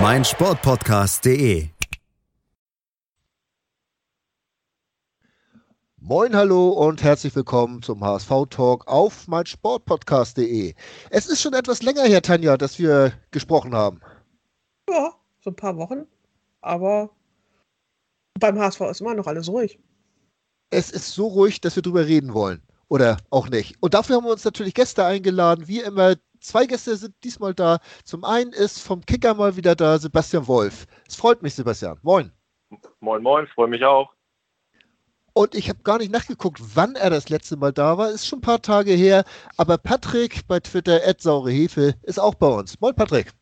meinsportpodcast.de. Moin, hallo und herzlich willkommen zum HSV-Talk auf meinsportpodcast.de. Es ist schon etwas länger her, Tanja, dass wir gesprochen haben. Ja, so ein paar Wochen. Aber beim HSV ist immer noch alles ruhig. Es ist so ruhig, dass wir drüber reden wollen. Oder auch nicht. Und dafür haben wir uns natürlich Gäste eingeladen. Wie immer, zwei Gäste sind diesmal da. Zum einen ist vom Kicker mal wieder da Sebastian Wolf. Es freut mich, Sebastian. Moin. Moin, moin, freue mich auch. Und ich habe gar nicht nachgeguckt, wann er das letzte Mal da war. Ist schon ein paar Tage her. Aber Patrick bei Twitter, @saurehefe, ist auch bei uns. Moin, Patrick.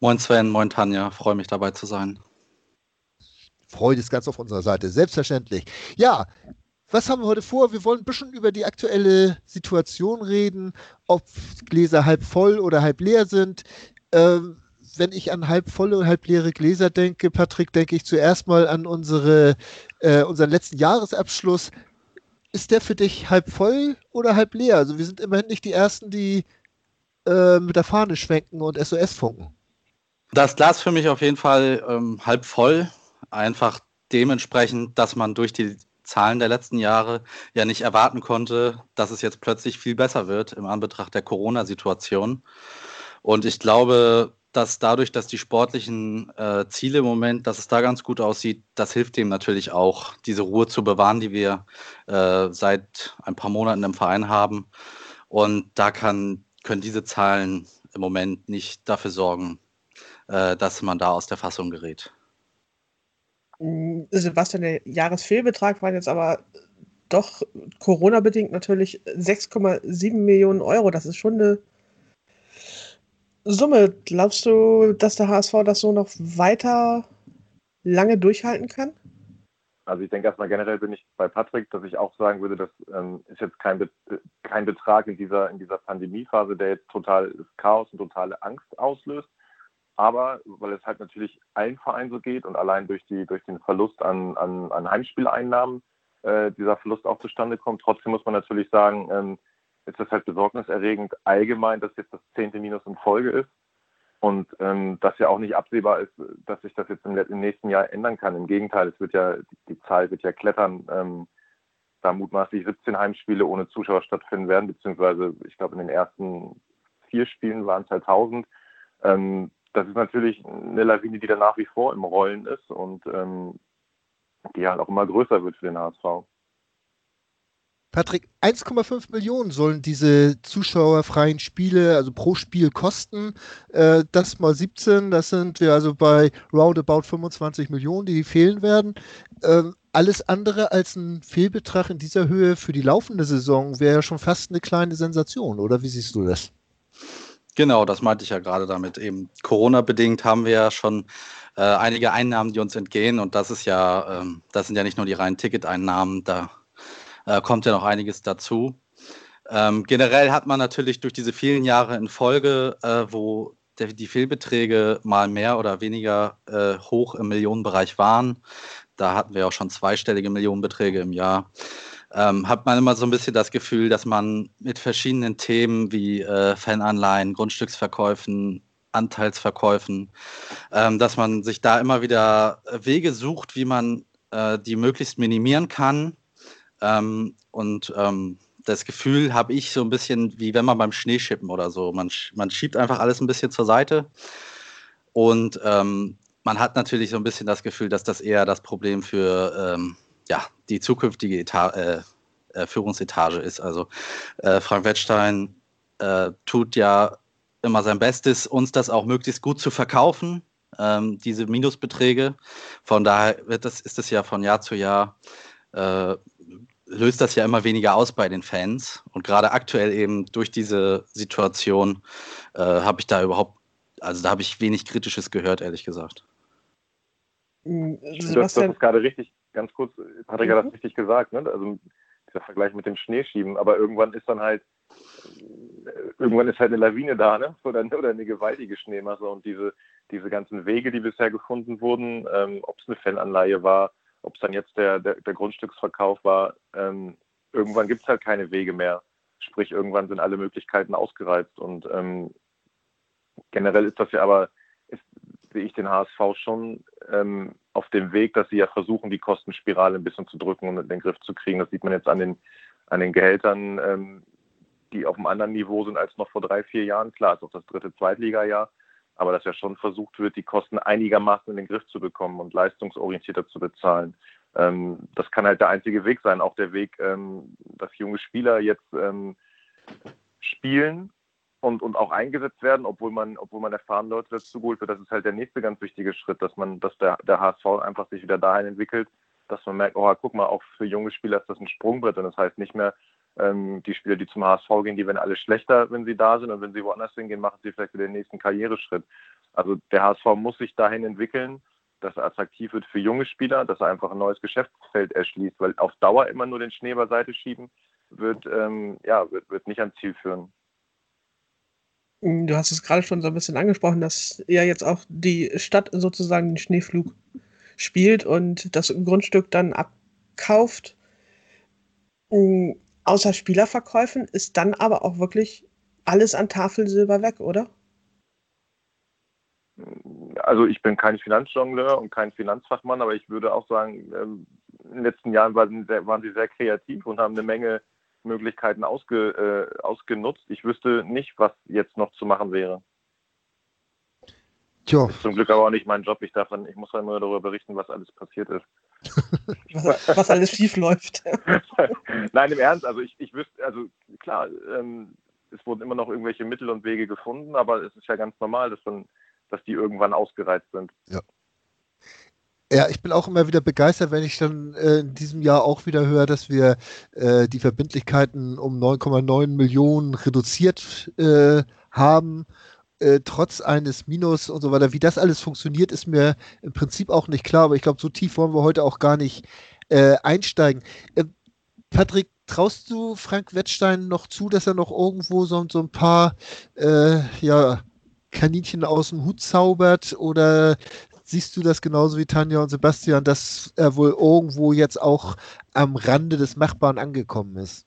Moin, Sven. Moin, Tanja. Freue mich dabei zu sein. Freude ist ganz auf unserer Seite, selbstverständlich. Ja, was haben wir heute vor? Wir wollen ein bisschen über die aktuelle Situation reden, ob Gläser halb voll oder halb leer sind. Ähm, wenn ich an halb volle und halb leere Gläser denke, Patrick, denke ich zuerst mal an unsere, äh, unseren letzten Jahresabschluss. Ist der für dich halb voll oder halb leer? Also wir sind immerhin nicht die Ersten, die äh, mit der Fahne schwenken und SOS funken. Das Glas für mich auf jeden Fall ähm, halb voll. Einfach dementsprechend, dass man durch die Zahlen der letzten Jahre ja nicht erwarten konnte, dass es jetzt plötzlich viel besser wird im Anbetracht der Corona-Situation. Und ich glaube, dass dadurch, dass die sportlichen äh, Ziele im Moment, dass es da ganz gut aussieht, das hilft dem natürlich auch, diese Ruhe zu bewahren, die wir äh, seit ein paar Monaten im Verein haben. Und da kann, können diese Zahlen im Moment nicht dafür sorgen, äh, dass man da aus der Fassung gerät. Sebastian, der Jahresfehlbetrag waren jetzt aber doch Corona-bedingt natürlich 6,7 Millionen Euro. Das ist schon eine Summe. Glaubst du, dass der HSV das so noch weiter lange durchhalten kann? Also ich denke erstmal generell bin ich bei Patrick, dass ich auch sagen würde, das ähm, ist jetzt kein, Be kein Betrag in dieser, in dieser Pandemiephase, der jetzt total Chaos und totale Angst auslöst. Aber weil es halt natürlich allen Vereinen so geht und allein durch, die, durch den Verlust an, an, an Heimspieleinnahmen äh, dieser Verlust auch zustande kommt, trotzdem muss man natürlich sagen, ähm, ist das halt besorgniserregend allgemein, dass jetzt das zehnte Minus in Folge ist und ähm, dass ja auch nicht absehbar ist, dass sich das jetzt im, im, nächsten Jahr ändern kann. Im Gegenteil, es wird ja, die, Zahl wird ja klettern, ähm, da mutmaßlich 17 Heimspiele ohne Zuschauer stattfinden werden, beziehungsweise ich glaube in den ersten vier Spielen waren es halt 1000. Ähm, das ist natürlich eine Lawine, die da nach wie vor im Rollen ist und ähm, die halt auch immer größer wird für den HSV. Patrick, 1,5 Millionen sollen diese zuschauerfreien Spiele, also pro Spiel kosten. Äh, das mal 17, das sind wir also bei roundabout 25 Millionen, die fehlen werden. Ähm, alles andere als ein Fehlbetrag in dieser Höhe für die laufende Saison wäre schon fast eine kleine Sensation, oder wie siehst du das? Genau, das meinte ich ja gerade damit. Eben Corona-bedingt haben wir ja schon äh, einige Einnahmen, die uns entgehen. Und das ist ja, ähm, das sind ja nicht nur die reinen Ticketeinnahmen, da äh, kommt ja noch einiges dazu. Ähm, generell hat man natürlich durch diese vielen Jahre in Folge, äh, wo der, die Fehlbeträge mal mehr oder weniger äh, hoch im Millionenbereich waren, da hatten wir auch schon zweistellige Millionenbeträge im Jahr ähm, hat man immer so ein bisschen das Gefühl, dass man mit verschiedenen Themen wie äh, Fananleihen, Grundstücksverkäufen, Anteilsverkäufen, ähm, dass man sich da immer wieder Wege sucht, wie man äh, die möglichst minimieren kann. Ähm, und ähm, das Gefühl habe ich so ein bisschen wie wenn man beim Schneeschippen oder so. Man, man schiebt einfach alles ein bisschen zur Seite. Und ähm, man hat natürlich so ein bisschen das Gefühl, dass das eher das Problem für ähm, ja, die zukünftige Eta äh, äh, Führungsetage ist. Also äh, Frank Wettstein äh, tut ja immer sein Bestes, uns das auch möglichst gut zu verkaufen, ähm, diese Minusbeträge. Von daher wird das, ist es ja von Jahr zu Jahr, äh, löst das ja immer weniger aus bei den Fans. Und gerade aktuell eben durch diese Situation äh, habe ich da überhaupt, also da habe ich wenig Kritisches gehört, ehrlich gesagt. Hm, das, das ist gerade richtig, ganz kurz, Patrick hat das mhm. richtig gesagt, ne? also dieser Vergleich mit dem Schneeschieben, aber irgendwann ist dann halt, irgendwann ist halt eine Lawine da, ne? oder, oder eine gewaltige Schneemasse und diese, diese ganzen Wege, die bisher gefunden wurden, ähm, ob es eine Fananleihe war, ob es dann jetzt der, der, der Grundstücksverkauf war, ähm, irgendwann gibt es halt keine Wege mehr. Sprich, irgendwann sind alle Möglichkeiten ausgereizt. Und ähm, generell ist das ja aber, sehe ich den HSV schon ähm, auf dem Weg, dass sie ja versuchen, die Kostenspirale ein bisschen zu drücken und in den Griff zu kriegen. Das sieht man jetzt an den, an den Gehältern, ähm, die auf einem anderen Niveau sind als noch vor drei, vier Jahren. Klar, ist auch das dritte Zweitliga-Jahr, aber dass ja schon versucht wird, die Kosten einigermaßen in den Griff zu bekommen und leistungsorientierter zu bezahlen. Ähm, das kann halt der einzige Weg sein, auch der Weg, ähm, dass junge Spieler jetzt ähm, spielen und, und auch eingesetzt werden, obwohl man, obwohl man erfahren Leute dazu geholt wird. Das ist halt der nächste ganz wichtige Schritt, dass man, dass der, der HSV einfach sich wieder dahin entwickelt, dass man merkt, oh, guck mal, auch für junge Spieler ist das ein Sprungbrett und das heißt nicht mehr, ähm, die Spieler, die zum HSV gehen, die werden alle schlechter, wenn sie da sind und wenn sie woanders hingehen, machen sie vielleicht wieder den nächsten Karriereschritt. Also der HSV muss sich dahin entwickeln, dass er attraktiv wird für junge Spieler, dass er einfach ein neues Geschäftsfeld erschließt, weil auf Dauer immer nur den Schnee beiseite schieben wird, ähm, ja, wird, wird nicht ans Ziel führen. Du hast es gerade schon so ein bisschen angesprochen, dass ja jetzt auch die Stadt sozusagen den Schneeflug spielt und das Grundstück dann abkauft. Außer Spielerverkäufen ist dann aber auch wirklich alles an Tafelsilber weg, oder? Also ich bin kein Finanzjongleur und kein Finanzfachmann, aber ich würde auch sagen, ähm, in den letzten Jahren waren sie sehr kreativ und haben eine Menge Möglichkeiten ausge, äh, ausgenutzt. Ich wüsste nicht, was jetzt noch zu machen wäre. Tja. Ist zum Glück aber auch nicht mein Job. Ich darf dann, ich muss dann nur darüber berichten, was alles passiert ist. was, was, alles schief läuft. Nein, im Ernst, also ich, ich wüsste, also klar, ähm, es wurden immer noch irgendwelche Mittel und Wege gefunden, aber es ist ja ganz normal, dass, dann, dass die irgendwann ausgereizt sind. Ja. Ja, ich bin auch immer wieder begeistert, wenn ich dann äh, in diesem Jahr auch wieder höre, dass wir äh, die Verbindlichkeiten um 9,9 Millionen reduziert äh, haben äh, trotz eines Minus und so weiter. Wie das alles funktioniert, ist mir im Prinzip auch nicht klar, aber ich glaube, so tief wollen wir heute auch gar nicht äh, einsteigen. Äh, Patrick, traust du Frank Wettstein noch zu, dass er noch irgendwo so, so ein paar äh, ja, Kaninchen aus dem Hut zaubert oder siehst du das genauso wie Tanja und Sebastian, dass er wohl irgendwo jetzt auch am Rande des Machbaren angekommen ist?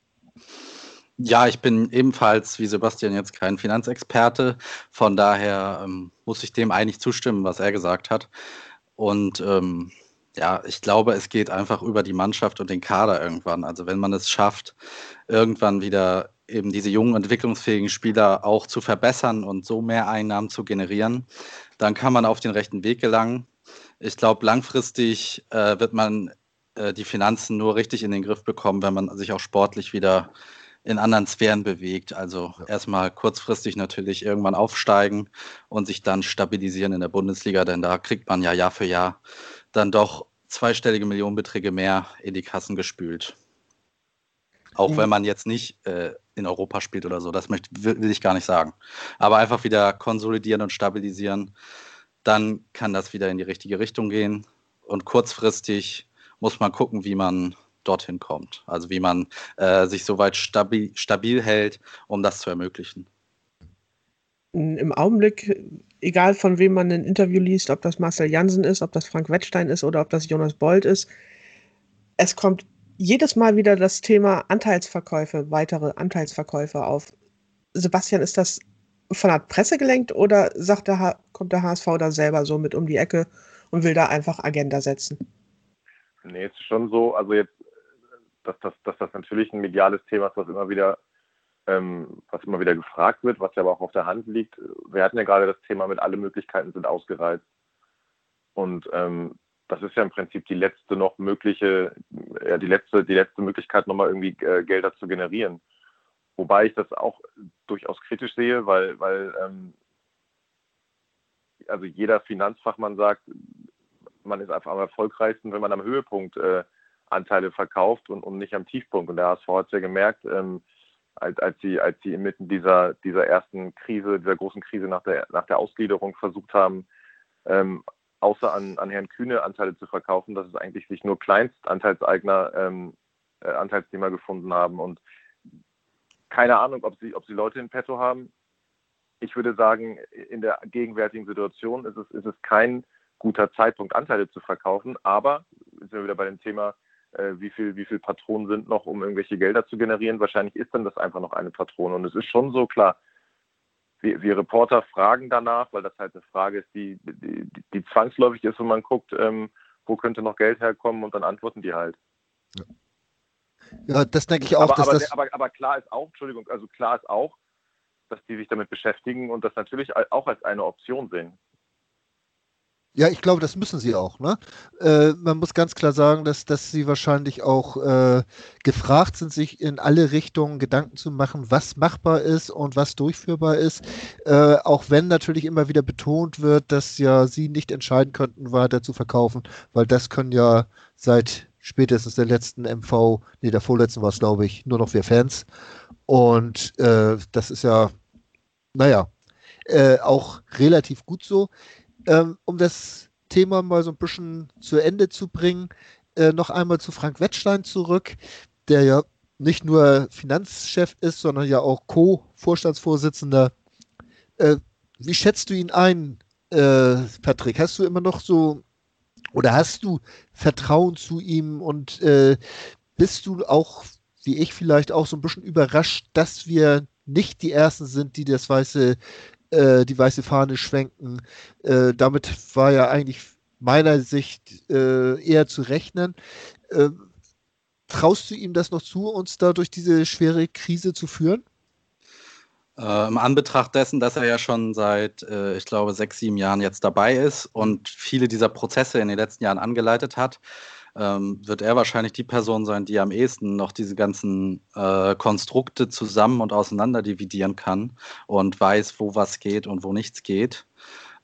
Ja, ich bin ebenfalls wie Sebastian jetzt kein Finanzexperte. Von daher ähm, muss ich dem eigentlich zustimmen, was er gesagt hat. Und ähm, ja, ich glaube, es geht einfach über die Mannschaft und den Kader irgendwann. Also wenn man es schafft, irgendwann wieder eben diese jungen, entwicklungsfähigen Spieler auch zu verbessern und so mehr Einnahmen zu generieren, dann kann man auf den rechten Weg gelangen. Ich glaube, langfristig äh, wird man äh, die Finanzen nur richtig in den Griff bekommen, wenn man sich auch sportlich wieder in anderen Sphären bewegt. Also ja. erstmal kurzfristig natürlich irgendwann aufsteigen und sich dann stabilisieren in der Bundesliga, denn da kriegt man ja Jahr für Jahr dann doch zweistellige Millionenbeträge mehr in die Kassen gespült. Auch mhm. wenn man jetzt nicht äh, in Europa spielt oder so, das möchte, will, ich gar nicht sagen. Aber einfach wieder konsolidieren und stabilisieren, dann kann das wieder in die richtige Richtung gehen. Und kurzfristig muss man gucken, wie man dorthin kommt. Also wie man äh, sich soweit stabil, stabil hält, um das zu ermöglichen. Im Augenblick, egal von wem man ein Interview liest, ob das Marcel Jansen ist, ob das Frank Wettstein ist oder ob das Jonas Bold ist, es kommt jedes Mal wieder das Thema Anteilsverkäufe, weitere Anteilsverkäufe auf. Sebastian, ist das von der Presse gelenkt oder sagt der kommt der HSV da selber so mit um die Ecke und will da einfach Agenda setzen? Nee, ist schon so, also jetzt dass das, dass das natürlich ein mediales Thema ist, was immer wieder, ähm, was immer wieder gefragt wird, was ja aber auch auf der Hand liegt. Wir hatten ja gerade das Thema mit alle Möglichkeiten sind ausgereizt. Und ähm, das ist ja im Prinzip die letzte noch mögliche, ja, die letzte, die letzte Möglichkeit, nochmal irgendwie äh, Gelder zu generieren. Wobei ich das auch durchaus kritisch sehe, weil, weil ähm, also jeder Finanzfachmann sagt, man ist einfach am erfolgreichsten, wenn man am Höhepunkt äh, Anteile verkauft und, und nicht am Tiefpunkt. Und der HSV hat es ja gemerkt, ähm, als, als, sie, als sie inmitten dieser, dieser ersten Krise, dieser großen Krise nach der, nach der Ausgliederung versucht haben, ähm, außer an, an Herrn Kühne Anteile zu verkaufen, dass es eigentlich sich nur Kleinstanteilseigner ähm, äh, Anteilsnehmer gefunden haben. Und keine Ahnung, ob sie, ob sie Leute in petto haben. Ich würde sagen, in der gegenwärtigen Situation ist es, ist es kein guter Zeitpunkt, Anteile zu verkaufen. Aber sind wir wieder bei dem Thema, äh, wie viel, wie viel Patronen sind noch, um irgendwelche Gelder zu generieren. Wahrscheinlich ist dann das einfach noch eine Patrone. Und es ist schon so klar, wir, wir Reporter fragen danach, weil das halt eine Frage ist, die, die, die zwangsläufig ist, wenn man guckt, ähm, wo könnte noch Geld herkommen und dann antworten die halt. Ja. Ja, das denke ich auch. Aber, aber, aber, aber, klar ist auch, Entschuldigung, also klar ist auch, dass die sich damit beschäftigen und das natürlich auch als eine Option sehen. Ja, ich glaube, das müssen sie auch. Ne? Äh, man muss ganz klar sagen, dass, dass sie wahrscheinlich auch äh, gefragt sind, sich in alle Richtungen Gedanken zu machen, was machbar ist und was durchführbar ist. Äh, auch wenn natürlich immer wieder betont wird, dass ja sie nicht entscheiden könnten, weiter zu verkaufen, weil das können ja seit spätestens der letzten MV, nee, der vorletzten war es, glaube ich, nur noch wir Fans. Und äh, das ist ja, naja, äh, auch relativ gut so. Ähm, um das Thema mal so ein bisschen zu Ende zu bringen, äh, noch einmal zu Frank Wettstein zurück, der ja nicht nur Finanzchef ist, sondern ja auch Co-Vorstandsvorsitzender. Äh, wie schätzt du ihn ein, äh, Patrick? Hast du immer noch so oder hast du Vertrauen zu ihm und äh, bist du auch, wie ich vielleicht auch so ein bisschen überrascht, dass wir nicht die Ersten sind, die das weiße, äh, die weiße Fahne schwenken. Äh, damit war ja eigentlich meiner Sicht äh, eher zu rechnen. Ähm, traust du ihm das noch zu, uns da durch diese schwere Krise zu führen? Äh, Im Anbetracht dessen, dass er ja schon seit, äh, ich glaube, sechs, sieben Jahren jetzt dabei ist und viele dieser Prozesse in den letzten Jahren angeleitet hat, ähm, wird er wahrscheinlich die Person sein, die am ehesten noch diese ganzen äh, Konstrukte zusammen und auseinander dividieren kann und weiß, wo was geht und wo nichts geht.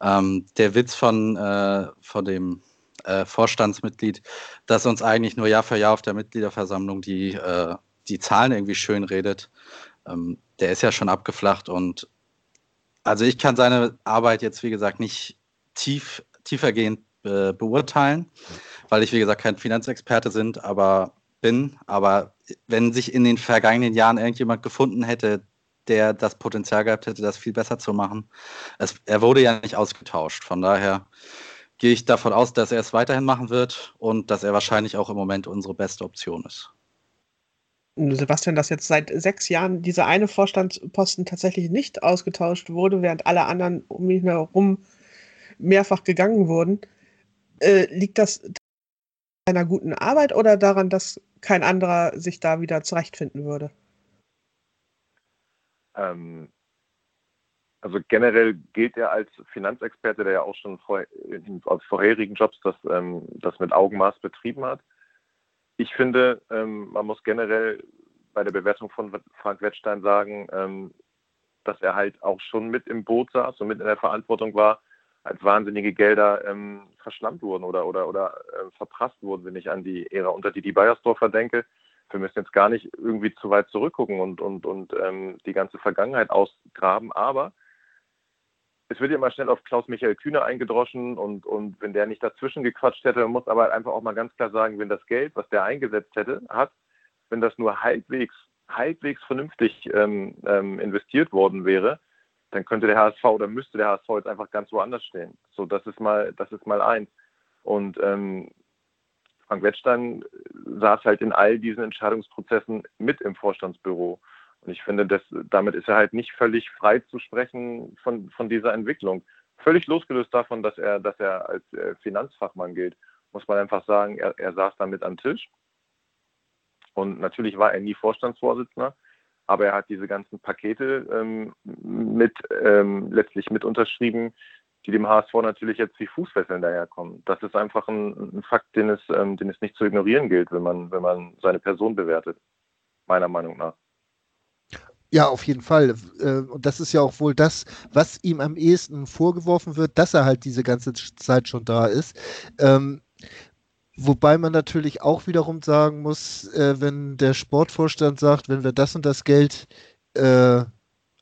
Ähm, der Witz von, äh, von dem äh, Vorstandsmitglied, dass uns eigentlich nur Jahr für Jahr auf der Mitgliederversammlung die, äh, die Zahlen irgendwie schön redet, ähm, der ist ja schon abgeflacht und also ich kann seine Arbeit jetzt, wie gesagt, nicht tief, tiefergehend äh, beurteilen, weil ich, wie gesagt, kein Finanzexperte sind, aber bin. Aber wenn sich in den vergangenen Jahren irgendjemand gefunden hätte, der das Potenzial gehabt hätte, das viel besser zu machen, es, er wurde ja nicht ausgetauscht. Von daher gehe ich davon aus, dass er es weiterhin machen wird und dass er wahrscheinlich auch im Moment unsere beste Option ist. Sebastian, dass jetzt seit sechs Jahren dieser eine Vorstandsposten tatsächlich nicht ausgetauscht wurde, während alle anderen um ihn herum mehrfach gegangen wurden. Äh, liegt das einer guten Arbeit oder daran, dass kein anderer sich da wieder zurechtfinden würde? Ähm, also generell gilt er als Finanzexperte, der ja auch schon vor, in, aus vorherigen Jobs das, ähm, das mit Augenmaß betrieben hat ich finde, ähm, man muss generell bei der Bewertung von Frank Wettstein sagen, ähm, dass er halt auch schon mit im Boot saß und mit in der Verantwortung war, als wahnsinnige Gelder ähm, verschlammt wurden oder, oder, oder äh, verprasst wurden, wenn ich an die Ära unter die Bayersdorfer denke. Wir müssen jetzt gar nicht irgendwie zu weit zurückgucken und, und, und ähm, die ganze Vergangenheit ausgraben, aber es wird ja immer schnell auf Klaus-Michael Kühne eingedroschen und, und wenn der nicht dazwischen gequatscht hätte, muss aber einfach auch mal ganz klar sagen, wenn das Geld, was der eingesetzt hätte, hat, wenn das nur halbwegs, halbwegs vernünftig ähm, ähm, investiert worden wäre, dann könnte der HSV oder müsste der HSV jetzt einfach ganz woanders stehen. So, das ist mal, das ist mal eins. Und ähm, Frank Wettstein saß halt in all diesen Entscheidungsprozessen mit im Vorstandsbüro. Und ich finde, das, damit ist er halt nicht völlig frei zu sprechen von, von dieser Entwicklung. Völlig losgelöst davon, dass er, dass er als äh, Finanzfachmann gilt, muss man einfach sagen, er, er saß damit am Tisch. Und natürlich war er nie Vorstandsvorsitzender, aber er hat diese ganzen Pakete ähm, mit ähm, letztlich mit unterschrieben, die dem HSV natürlich jetzt wie Fußfesseln daherkommen. Das ist einfach ein, ein Fakt, den es, ähm, den es nicht zu ignorieren gilt, wenn man, wenn man seine Person bewertet, meiner Meinung nach. Ja, auf jeden Fall. Äh, und das ist ja auch wohl das, was ihm am ehesten vorgeworfen wird, dass er halt diese ganze Zeit schon da ist. Ähm, wobei man natürlich auch wiederum sagen muss, äh, wenn der Sportvorstand sagt, wenn wir das und das Geld äh,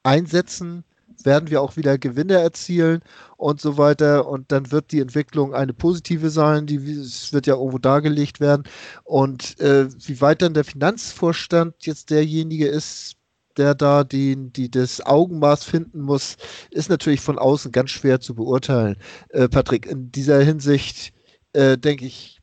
einsetzen, werden wir auch wieder Gewinne erzielen und so weiter. Und dann wird die Entwicklung eine positive sein, die wird ja irgendwo dargelegt werden. Und äh, wie weit dann der Finanzvorstand jetzt derjenige ist, der da die, die das Augenmaß finden muss, ist natürlich von außen ganz schwer zu beurteilen. Äh, Patrick, in dieser Hinsicht äh, denke ich,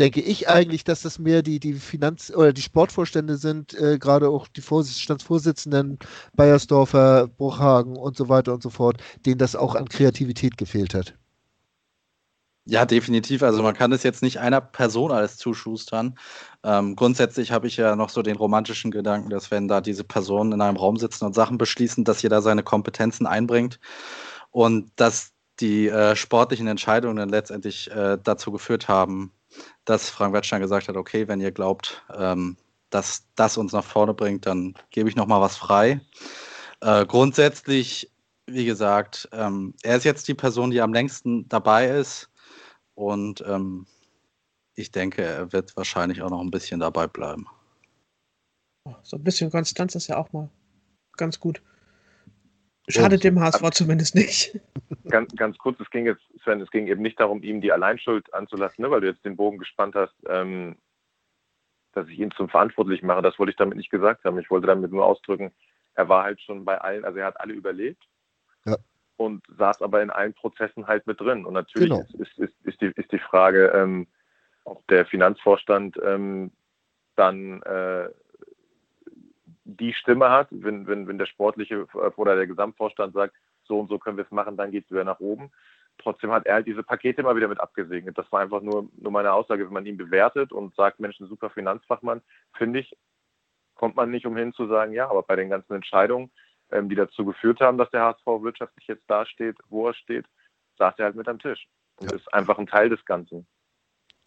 denke ich eigentlich, dass das mehr die, die Finanz- oder die Sportvorstände sind, äh, gerade auch die Vorstandsvorsitzenden Bayersdorfer, Bruchhagen und so weiter und so fort, denen das auch an Kreativität gefehlt hat. Ja, definitiv. Also man kann es jetzt nicht einer Person alles zuschustern. Ähm, grundsätzlich habe ich ja noch so den romantischen Gedanken, dass wenn da diese Personen in einem Raum sitzen und Sachen beschließen, dass jeder seine Kompetenzen einbringt und dass die äh, sportlichen Entscheidungen dann letztendlich äh, dazu geführt haben, dass Frank Wettstein gesagt hat, okay, wenn ihr glaubt, ähm, dass das uns nach vorne bringt, dann gebe ich noch mal was frei. Äh, grundsätzlich, wie gesagt, ähm, er ist jetzt die Person, die am längsten dabei ist und ähm, ich denke, er wird wahrscheinlich auch noch ein bisschen dabei bleiben. So ein bisschen Konstanz ist ja auch mal ganz gut. Schadet dem HSV zumindest nicht. Ganz, ganz kurz, es ging jetzt, Sven, es ging eben nicht darum, ihm die Alleinschuld anzulassen, ne, weil du jetzt den Bogen gespannt hast, ähm, dass ich ihn zum Verantwortlichen mache. Das wollte ich damit nicht gesagt haben. Ich wollte damit nur ausdrücken, er war halt schon bei allen, also er hat alle überlebt. Ja und saß aber in allen Prozessen halt mit drin. Und natürlich genau. ist, ist, ist, die, ist die Frage, ähm, ob der Finanzvorstand ähm, dann äh, die Stimme hat, wenn, wenn, wenn der sportliche oder der Gesamtvorstand sagt, so und so können wir es machen, dann geht es wieder nach oben. Trotzdem hat er halt diese Pakete immer wieder mit abgesegnet. Das war einfach nur, nur meine Aussage. Wenn man ihn bewertet und sagt, Mensch, ein super Finanzfachmann, finde ich, kommt man nicht umhin zu sagen, ja, aber bei den ganzen Entscheidungen ähm, die dazu geführt haben, dass der HSV wirtschaftlich jetzt dasteht, wo er steht, saß er halt mit am Tisch. Und ja. ist einfach ein Teil des Ganzen.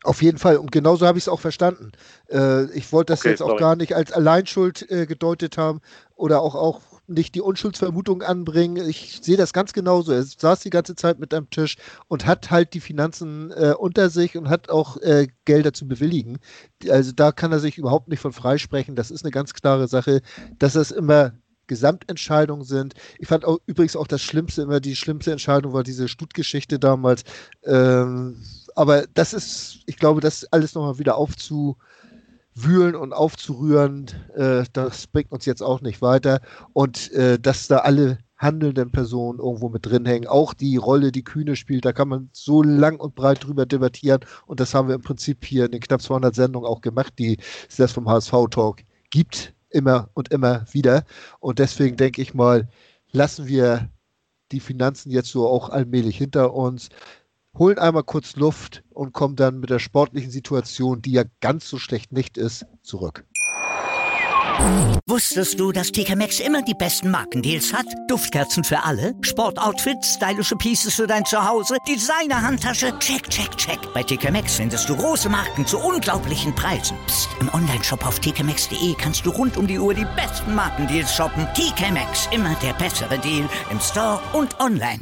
Auf jeden Fall. Und genauso habe ich es auch verstanden. Äh, ich wollte das okay, jetzt sorry. auch gar nicht als Alleinschuld äh, gedeutet haben oder auch, auch nicht die Unschuldsvermutung anbringen. Ich sehe das ganz genauso. Er saß die ganze Zeit mit am Tisch und hat halt die Finanzen äh, unter sich und hat auch äh, Gelder zu bewilligen. Also da kann er sich überhaupt nicht von freisprechen. Das ist eine ganz klare Sache, dass es immer Gesamtentscheidungen sind. Ich fand auch übrigens auch das Schlimmste, immer die schlimmste Entscheidung war diese Stuttgeschichte damals. Ähm, aber das ist, ich glaube, das alles nochmal wieder aufzuwühlen und aufzurühren, äh, das bringt uns jetzt auch nicht weiter. Und äh, dass da alle handelnden Personen irgendwo mit drin hängen, auch die Rolle, die Kühne spielt, da kann man so lang und breit drüber debattieren. Und das haben wir im Prinzip hier in den knapp 200 Sendungen auch gemacht, die es das vom HSV Talk gibt immer und immer wieder. Und deswegen denke ich mal, lassen wir die Finanzen jetzt so auch allmählich hinter uns, holen einmal kurz Luft und kommen dann mit der sportlichen Situation, die ja ganz so schlecht nicht ist, zurück. Wusstest du, dass TK Maxx immer die besten Markendeals hat? Duftkerzen für alle, Sportoutfits, stylische Pieces für dein Zuhause, Designer-Handtasche, check, check, check. Bei TK Maxx findest du große Marken zu unglaublichen Preisen. Psst. im Onlineshop auf tkmaxx.de kannst du rund um die Uhr die besten Markendeals shoppen. TK Maxx, immer der bessere Deal im Store und online.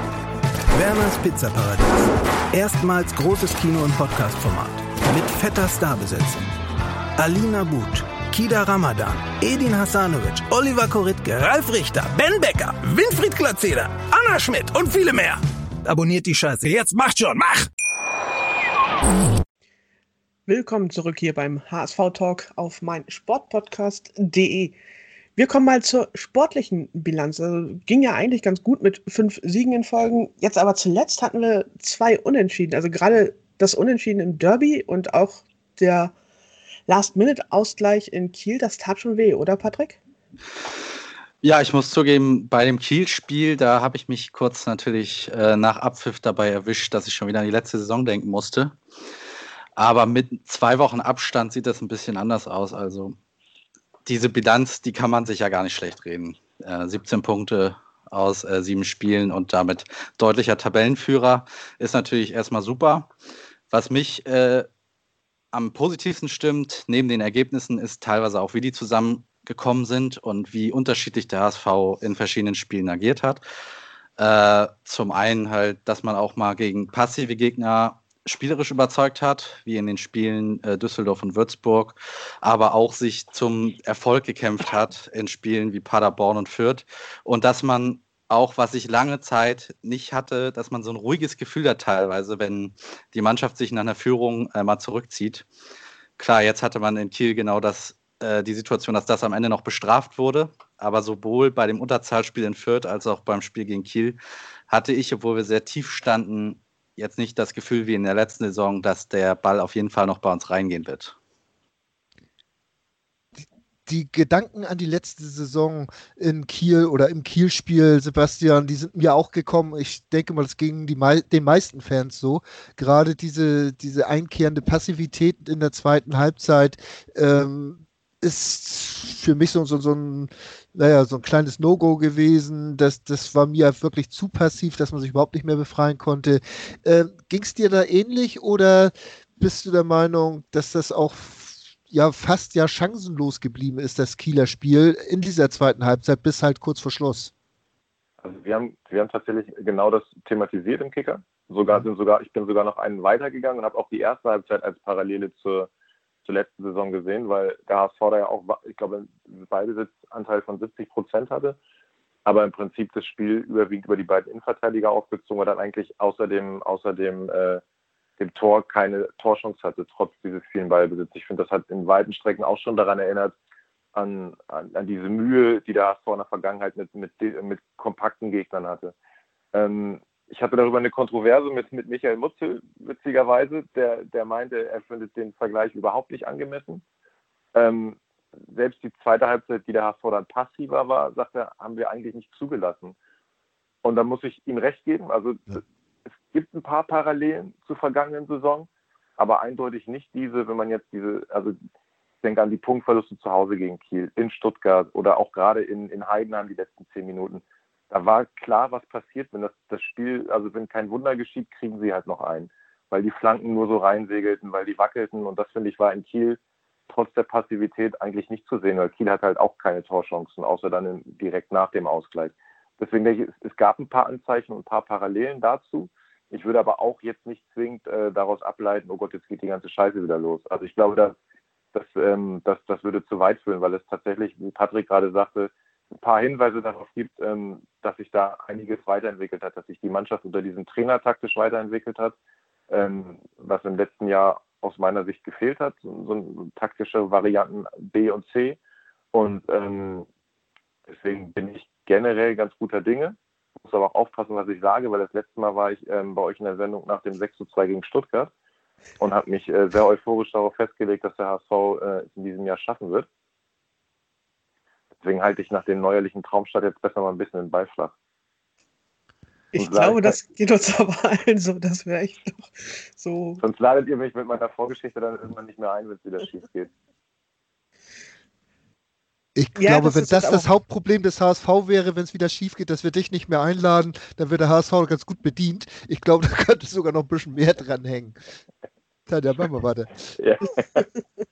Werners Pizzaparadies. Erstmals großes Kino- und Podcast-Format. Mit fetter Starbesetzung. Alina But, Kida Ramadan, Edin Hasanovic, Oliver Koritke, Ralf Richter, Ben Becker, Winfried Glatzeder, Anna Schmidt und viele mehr. Abonniert die Scheiße. Jetzt macht schon, mach! Willkommen zurück hier beim HSV Talk auf mein Sportpodcast.de. Wir kommen mal zur sportlichen Bilanz. Also, ging ja eigentlich ganz gut mit fünf Siegen in Folgen. Jetzt aber zuletzt hatten wir zwei Unentschieden. Also gerade das Unentschieden im Derby und auch der Last-Minute-Ausgleich in Kiel, das tat schon weh, oder Patrick? Ja, ich muss zugeben, bei dem Kiel-Spiel, da habe ich mich kurz natürlich äh, nach Abpfiff dabei erwischt, dass ich schon wieder an die letzte Saison denken musste. Aber mit zwei Wochen Abstand sieht das ein bisschen anders aus. Also diese Bilanz, die kann man sich ja gar nicht schlecht reden. Äh, 17 Punkte aus äh, sieben Spielen und damit deutlicher Tabellenführer ist natürlich erstmal super. Was mich äh, am positivsten stimmt, neben den Ergebnissen, ist teilweise auch, wie die zusammengekommen sind und wie unterschiedlich der HSV in verschiedenen Spielen agiert hat. Äh, zum einen halt, dass man auch mal gegen passive Gegner spielerisch überzeugt hat, wie in den Spielen äh, Düsseldorf und Würzburg, aber auch sich zum Erfolg gekämpft hat in Spielen wie Paderborn und Fürth und dass man auch, was ich lange Zeit nicht hatte, dass man so ein ruhiges Gefühl hat teilweise, wenn die Mannschaft sich nach einer Führung äh, mal zurückzieht. Klar, jetzt hatte man in Kiel genau das, äh, die Situation, dass das am Ende noch bestraft wurde, aber sowohl bei dem Unterzahlspiel in Fürth als auch beim Spiel gegen Kiel hatte ich, obwohl wir sehr tief standen, jetzt nicht das Gefühl wie in der letzten Saison, dass der Ball auf jeden Fall noch bei uns reingehen wird. Die Gedanken an die letzte Saison in Kiel oder im Kiel-Spiel, Sebastian, die sind mir auch gekommen. Ich denke mal, das ging die, den meisten Fans so. Gerade diese, diese einkehrende Passivität in der zweiten Halbzeit ähm, ist für mich so, so, so ein naja, so ein kleines No-Go gewesen. Das, das war mir wirklich zu passiv, dass man sich überhaupt nicht mehr befreien konnte. Äh, Ging es dir da ähnlich oder bist du der Meinung, dass das auch ja fast ja chancenlos geblieben ist, das Kieler Spiel in dieser zweiten Halbzeit bis halt kurz vor Schluss? Also wir haben, wir haben tatsächlich genau das thematisiert im Kicker. Sogar mhm. sind sogar, ich bin sogar noch einen weitergegangen und habe auch die erste Halbzeit als Parallele zur zur letzten Saison gesehen, weil der HSV da ja auch, ich glaube, einen Ballbesitzanteil von 70 Prozent hatte, aber im Prinzip das Spiel überwiegend über die beiden Innenverteidiger aufgezogen und dann eigentlich außer dem, außer dem, äh, dem Tor keine Torchance hatte, trotz dieses vielen Ballbesitzes. Ich finde, das hat in weiten Strecken auch schon daran erinnert, an, an, an diese Mühe, die der HSV in der Vergangenheit mit, mit, mit kompakten Gegnern hatte. Ähm, ich hatte darüber eine Kontroverse mit, mit Michael Mutzel, witzigerweise, der, der meinte, er findet den Vergleich überhaupt nicht angemessen. Ähm, selbst die zweite Halbzeit, die der HSV dann passiver war, sagt er, haben wir eigentlich nicht zugelassen. Und da muss ich ihm recht geben. Also ja. es gibt ein paar Parallelen zur vergangenen Saison, aber eindeutig nicht diese, wenn man jetzt diese, also ich denke an die Punktverluste zu Hause gegen Kiel, in Stuttgart oder auch gerade in, in Heidenheim die letzten zehn Minuten da war klar, was passiert, wenn das, das Spiel, also wenn kein Wunder geschieht, kriegen sie halt noch ein, weil die Flanken nur so reinsegelten, weil die wackelten und das finde ich war in Kiel trotz der Passivität eigentlich nicht zu sehen, weil Kiel hat halt auch keine Torchancen, außer dann in, direkt nach dem Ausgleich. Deswegen denke ich, es, es, gab ein paar Anzeichen und ein paar Parallelen dazu. Ich würde aber auch jetzt nicht zwingend äh, daraus ableiten, oh Gott, jetzt geht die ganze Scheiße wieder los. Also ich glaube, dass, dass, ähm, dass, das würde zu weit führen, weil es tatsächlich, wie Patrick gerade sagte, ein paar Hinweise darauf gibt, ähm, dass sich da einiges weiterentwickelt hat, dass sich die Mannschaft unter diesem Trainer taktisch weiterentwickelt hat, ähm, was im letzten Jahr aus meiner Sicht gefehlt hat, so, so taktische Varianten B und C. Und ähm, deswegen bin ich generell ganz guter Dinge. Muss aber auch aufpassen, was ich sage, weil das letzte Mal war ich ähm, bei euch in der Sendung nach dem 6 zu 2 gegen Stuttgart und habe mich äh, sehr euphorisch darauf festgelegt, dass der HSV äh, in diesem Jahr schaffen wird. Deswegen halte ich nach dem neuerlichen Traumstart jetzt besser mal ein bisschen den Ball flach. Ich glaube, das geht uns aber allen so, das wäre echt noch so. Sonst ladet ihr mich mit meiner Vorgeschichte dann irgendwann nicht mehr ein, wenn es wieder schief geht. Ich ja, glaube, wenn das das Hauptproblem des HSV wäre, wenn es wieder schief geht, dass wir dich nicht mehr einladen, dann wird der HSV ganz gut bedient. Ich glaube, da könnte sogar noch ein bisschen mehr dranhängen. Tanja, machen wir weiter. Ja.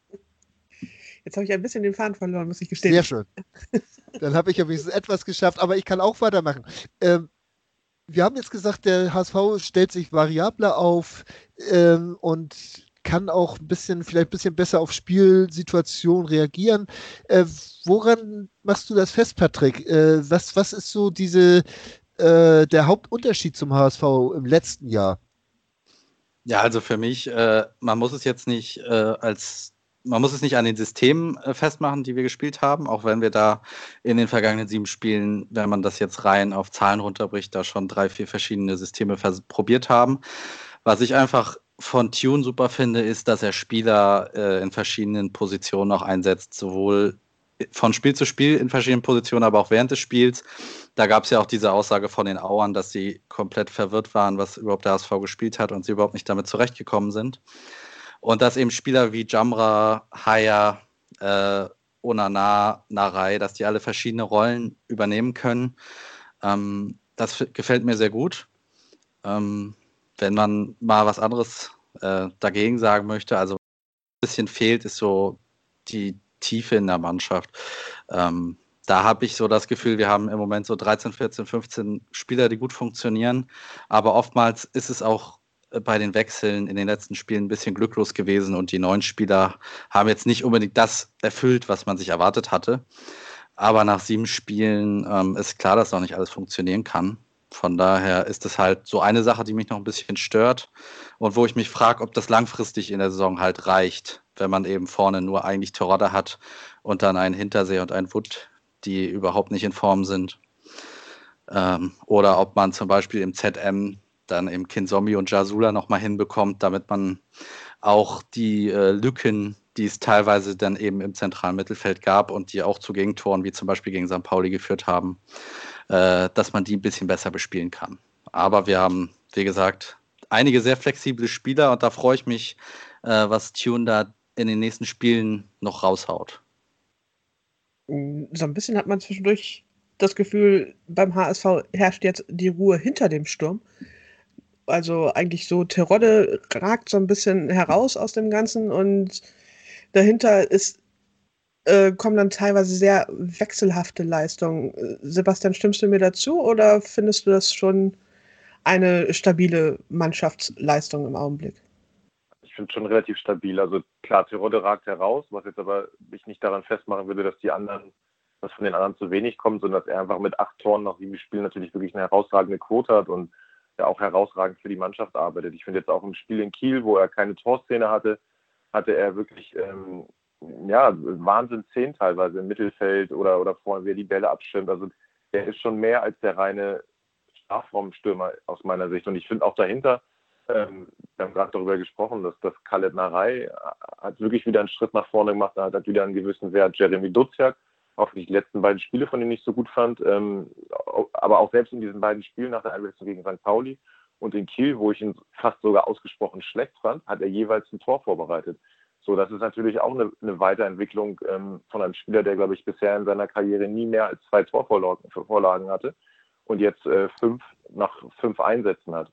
Jetzt habe ich ein bisschen den Faden verloren, muss ich gestehen. Sehr schön. Dann habe ich ja wenigstens etwas geschafft, aber ich kann auch weitermachen. Ähm, wir haben jetzt gesagt, der HSV stellt sich variabler auf ähm, und kann auch ein bisschen, vielleicht ein bisschen besser auf Spielsituationen reagieren. Äh, woran machst du das fest, Patrick? Äh, was, was ist so diese, äh, der Hauptunterschied zum HSV im letzten Jahr? Ja, also für mich, äh, man muss es jetzt nicht äh, als man muss es nicht an den Systemen äh, festmachen, die wir gespielt haben, auch wenn wir da in den vergangenen sieben Spielen, wenn man das jetzt rein auf Zahlen runterbricht, da schon drei, vier verschiedene Systeme probiert haben. Was ich einfach von Tune super finde, ist, dass er Spieler äh, in verschiedenen Positionen auch einsetzt, sowohl von Spiel zu Spiel in verschiedenen Positionen, aber auch während des Spiels. Da gab es ja auch diese Aussage von den Auern, dass sie komplett verwirrt waren, was überhaupt der HSV gespielt hat und sie überhaupt nicht damit zurechtgekommen sind. Und dass eben Spieler wie Jamra, Haya, äh, Onana, Narei, dass die alle verschiedene Rollen übernehmen können. Ähm, das gefällt mir sehr gut. Ähm, wenn man mal was anderes äh, dagegen sagen möchte, also ein bisschen fehlt, ist so die Tiefe in der Mannschaft. Ähm, da habe ich so das Gefühl, wir haben im Moment so 13, 14, 15 Spieler, die gut funktionieren. Aber oftmals ist es auch bei den Wechseln in den letzten Spielen ein bisschen glücklos gewesen und die neuen Spieler haben jetzt nicht unbedingt das erfüllt, was man sich erwartet hatte. Aber nach sieben Spielen ähm, ist klar, dass noch nicht alles funktionieren kann. Von daher ist es halt so eine Sache, die mich noch ein bisschen stört und wo ich mich frage, ob das langfristig in der Saison halt reicht, wenn man eben vorne nur eigentlich Terodde hat und dann einen Hintersee und einen Wood, die überhaupt nicht in Form sind. Ähm, oder ob man zum Beispiel im ZM dann eben Kinzombie und Jasula nochmal hinbekommt, damit man auch die äh, Lücken, die es teilweise dann eben im zentralen Mittelfeld gab und die auch zu Gegentoren, wie zum Beispiel gegen St. Pauli geführt haben, äh, dass man die ein bisschen besser bespielen kann. Aber wir haben, wie gesagt, einige sehr flexible Spieler und da freue ich mich, äh, was Tune da in den nächsten Spielen noch raushaut. So ein bisschen hat man zwischendurch das Gefühl, beim HSV herrscht jetzt die Ruhe hinter dem Sturm. Also eigentlich so, Terodde ragt so ein bisschen heraus aus dem Ganzen und dahinter ist äh, kommen dann teilweise sehr wechselhafte Leistungen. Sebastian, stimmst du mir dazu oder findest du das schon eine stabile Mannschaftsleistung im Augenblick? Ich finde es schon relativ stabil. Also klar, Tirode ragt heraus, was jetzt aber ich nicht daran festmachen würde, dass die anderen, dass von den anderen zu wenig kommt, sondern dass er einfach mit acht Toren nach sieben Spielen natürlich wirklich eine herausragende Quote hat und ja auch herausragend für die Mannschaft arbeitet. Ich finde jetzt auch im Spiel in Kiel, wo er keine Torszene hatte, hatte er wirklich ähm, ja, Wahnsinn 10 teilweise im Mittelfeld oder, oder vorne, wie er die Bälle abschirmt. Also der ist schon mehr als der reine Strafraumstürmer aus meiner Sicht. Und ich finde auch dahinter, ähm, wir haben gerade darüber gesprochen, dass das Khaled Narei hat wirklich wieder einen Schritt nach vorne gemacht, er hat wieder einen gewissen Wert. Jeremy Duziak, auch die letzten beiden Spiele von denen ich so gut fand, ähm, aber auch selbst in diesen beiden Spielen nach der Einwechslung gegen St. Pauli und in Kiel, wo ich ihn fast sogar ausgesprochen schlecht fand, hat er jeweils ein Tor vorbereitet. So, das ist natürlich auch eine, eine Weiterentwicklung ähm, von einem Spieler, der, glaube ich, bisher in seiner Karriere nie mehr als zwei Torvorlagen hatte und jetzt äh, fünf nach fünf Einsätzen hat.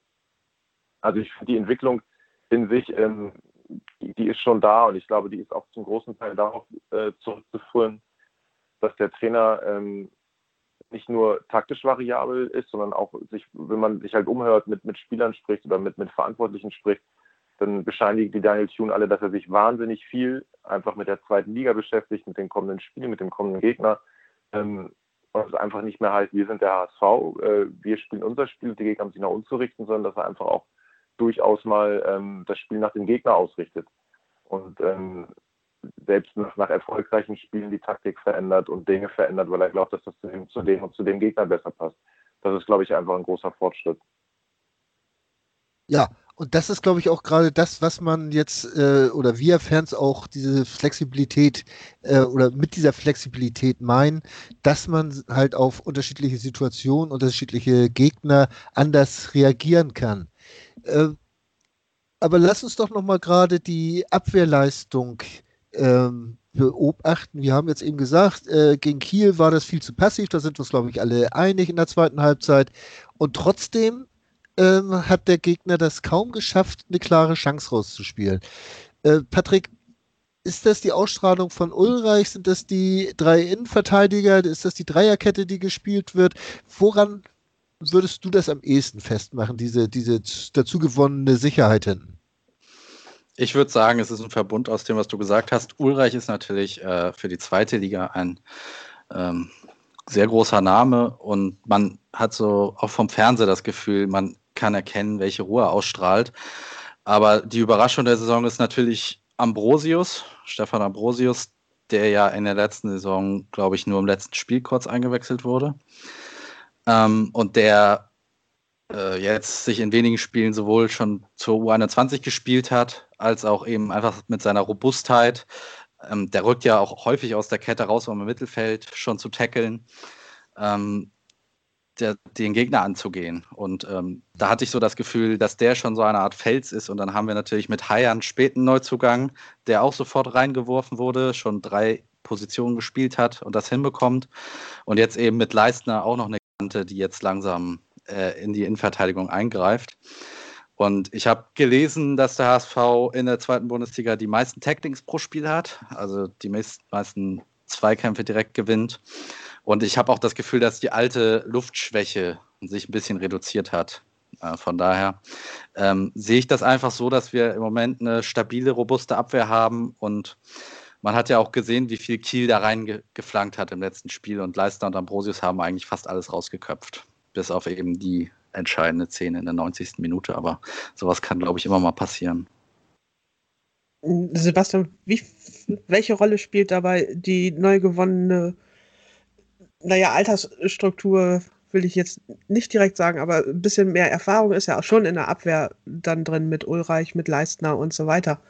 Also ich finde die Entwicklung in sich, ähm, die, die, ist schon da und ich glaube, die ist auch zum großen Teil darauf äh, zurückzuführen, dass der Trainer ähm, nicht nur taktisch variabel ist, sondern auch sich, wenn man sich halt umhört, mit, mit Spielern spricht oder mit, mit Verantwortlichen spricht, dann bescheinigen die Daniel Thune alle, dass er sich wahnsinnig viel einfach mit der zweiten Liga beschäftigt, mit den kommenden Spielen, mit dem kommenden Gegner. Ähm, und es einfach nicht mehr heißt, wir sind der HSV, äh, wir spielen unser Spiel, die Gegner haben sich nach uns zu richten, sondern dass er einfach auch durchaus mal ähm, das Spiel nach dem Gegner ausrichtet. Und ähm, selbst nach, nach, erfolgreichen Spielen die Taktik verändert und Dinge verändert, weil er glaubt, dass das zu dem, zu dem und zu dem Gegner besser passt. Das ist, glaube ich, einfach ein großer Fortschritt. Ja, und das ist, glaube ich, auch gerade das, was man jetzt äh, oder wir Fans auch diese Flexibilität äh, oder mit dieser Flexibilität meinen, dass man halt auf unterschiedliche Situationen, unterschiedliche Gegner anders reagieren kann. Äh, aber lass uns doch nochmal gerade die Abwehrleistung ähm, beobachten. Wir haben jetzt eben gesagt, äh, gegen Kiel war das viel zu passiv, da sind wir uns, glaube ich, alle einig in der zweiten Halbzeit. Und trotzdem ähm, hat der Gegner das kaum geschafft, eine klare Chance rauszuspielen. Äh, Patrick, ist das die Ausstrahlung von Ulreich? Sind das die drei Innenverteidiger? Ist das die Dreierkette, die gespielt wird? Woran würdest du das am ehesten festmachen, diese, diese dazu gewonnene Sicherheit hinten? Ich würde sagen, es ist ein Verbund aus dem, was du gesagt hast. Ulreich ist natürlich äh, für die zweite Liga ein ähm, sehr großer Name und man hat so auch vom Fernseher das Gefühl, man kann erkennen, welche Ruhe ausstrahlt. Aber die Überraschung der Saison ist natürlich Ambrosius, Stefan Ambrosius, der ja in der letzten Saison, glaube ich, nur im letzten Spiel kurz eingewechselt wurde. Ähm, und der äh, jetzt sich in wenigen Spielen sowohl schon zur U21 gespielt hat, als auch eben einfach mit seiner Robustheit. Ähm, der rückt ja auch häufig aus der Kette raus, um im Mittelfeld schon zu tackeln. Ähm, der, den Gegner anzugehen. Und ähm, da hatte ich so das Gefühl, dass der schon so eine Art Fels ist. Und dann haben wir natürlich mit einen späten Neuzugang, der auch sofort reingeworfen wurde, schon drei Position gespielt hat und das hinbekommt. Und jetzt eben mit Leistner auch noch eine Kante, die jetzt langsam äh, in die Innenverteidigung eingreift. Und ich habe gelesen, dass der HSV in der zweiten Bundesliga die meisten Tacklings pro Spiel hat, also die meisten Zweikämpfe direkt gewinnt. Und ich habe auch das Gefühl, dass die alte Luftschwäche sich ein bisschen reduziert hat. Äh, von daher ähm, sehe ich das einfach so, dass wir im Moment eine stabile, robuste Abwehr haben und man hat ja auch gesehen, wie viel Kiel da reingeflankt hat im letzten Spiel und Leister und Ambrosius haben eigentlich fast alles rausgeköpft, bis auf eben die entscheidende Szene in der 90. Minute. Aber sowas kann, glaube ich, immer mal passieren. Sebastian, wie, welche Rolle spielt dabei die neu gewonnene, naja, Altersstruktur, will ich jetzt nicht direkt sagen, aber ein bisschen mehr Erfahrung ist ja auch schon in der Abwehr dann drin mit Ulreich, mit Leistner und so weiter.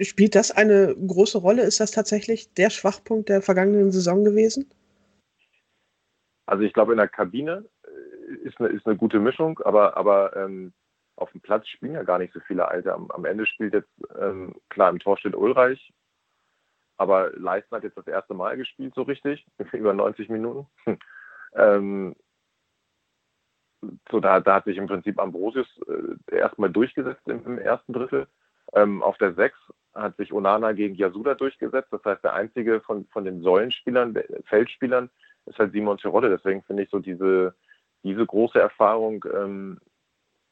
Spielt das eine große Rolle? Ist das tatsächlich der Schwachpunkt der vergangenen Saison gewesen? Also ich glaube, in der Kabine ist eine, ist eine gute Mischung, aber, aber ähm, auf dem Platz spielen ja gar nicht so viele Alte. Am, am Ende spielt jetzt, ähm, klar, im Tor steht Ulreich, aber Leisten hat jetzt das erste Mal gespielt, so richtig, über 90 Minuten. ähm, so, da, da hat sich im Prinzip Ambrosius äh, erstmal durchgesetzt im, im ersten Drittel. Ähm, auf der 6 hat sich Onana gegen Yasuda durchgesetzt. Das heißt, der einzige von, von den Säulenspielern, Feldspielern, ist halt Simon Terodde. Deswegen finde ich so diese, diese große Erfahrung ähm,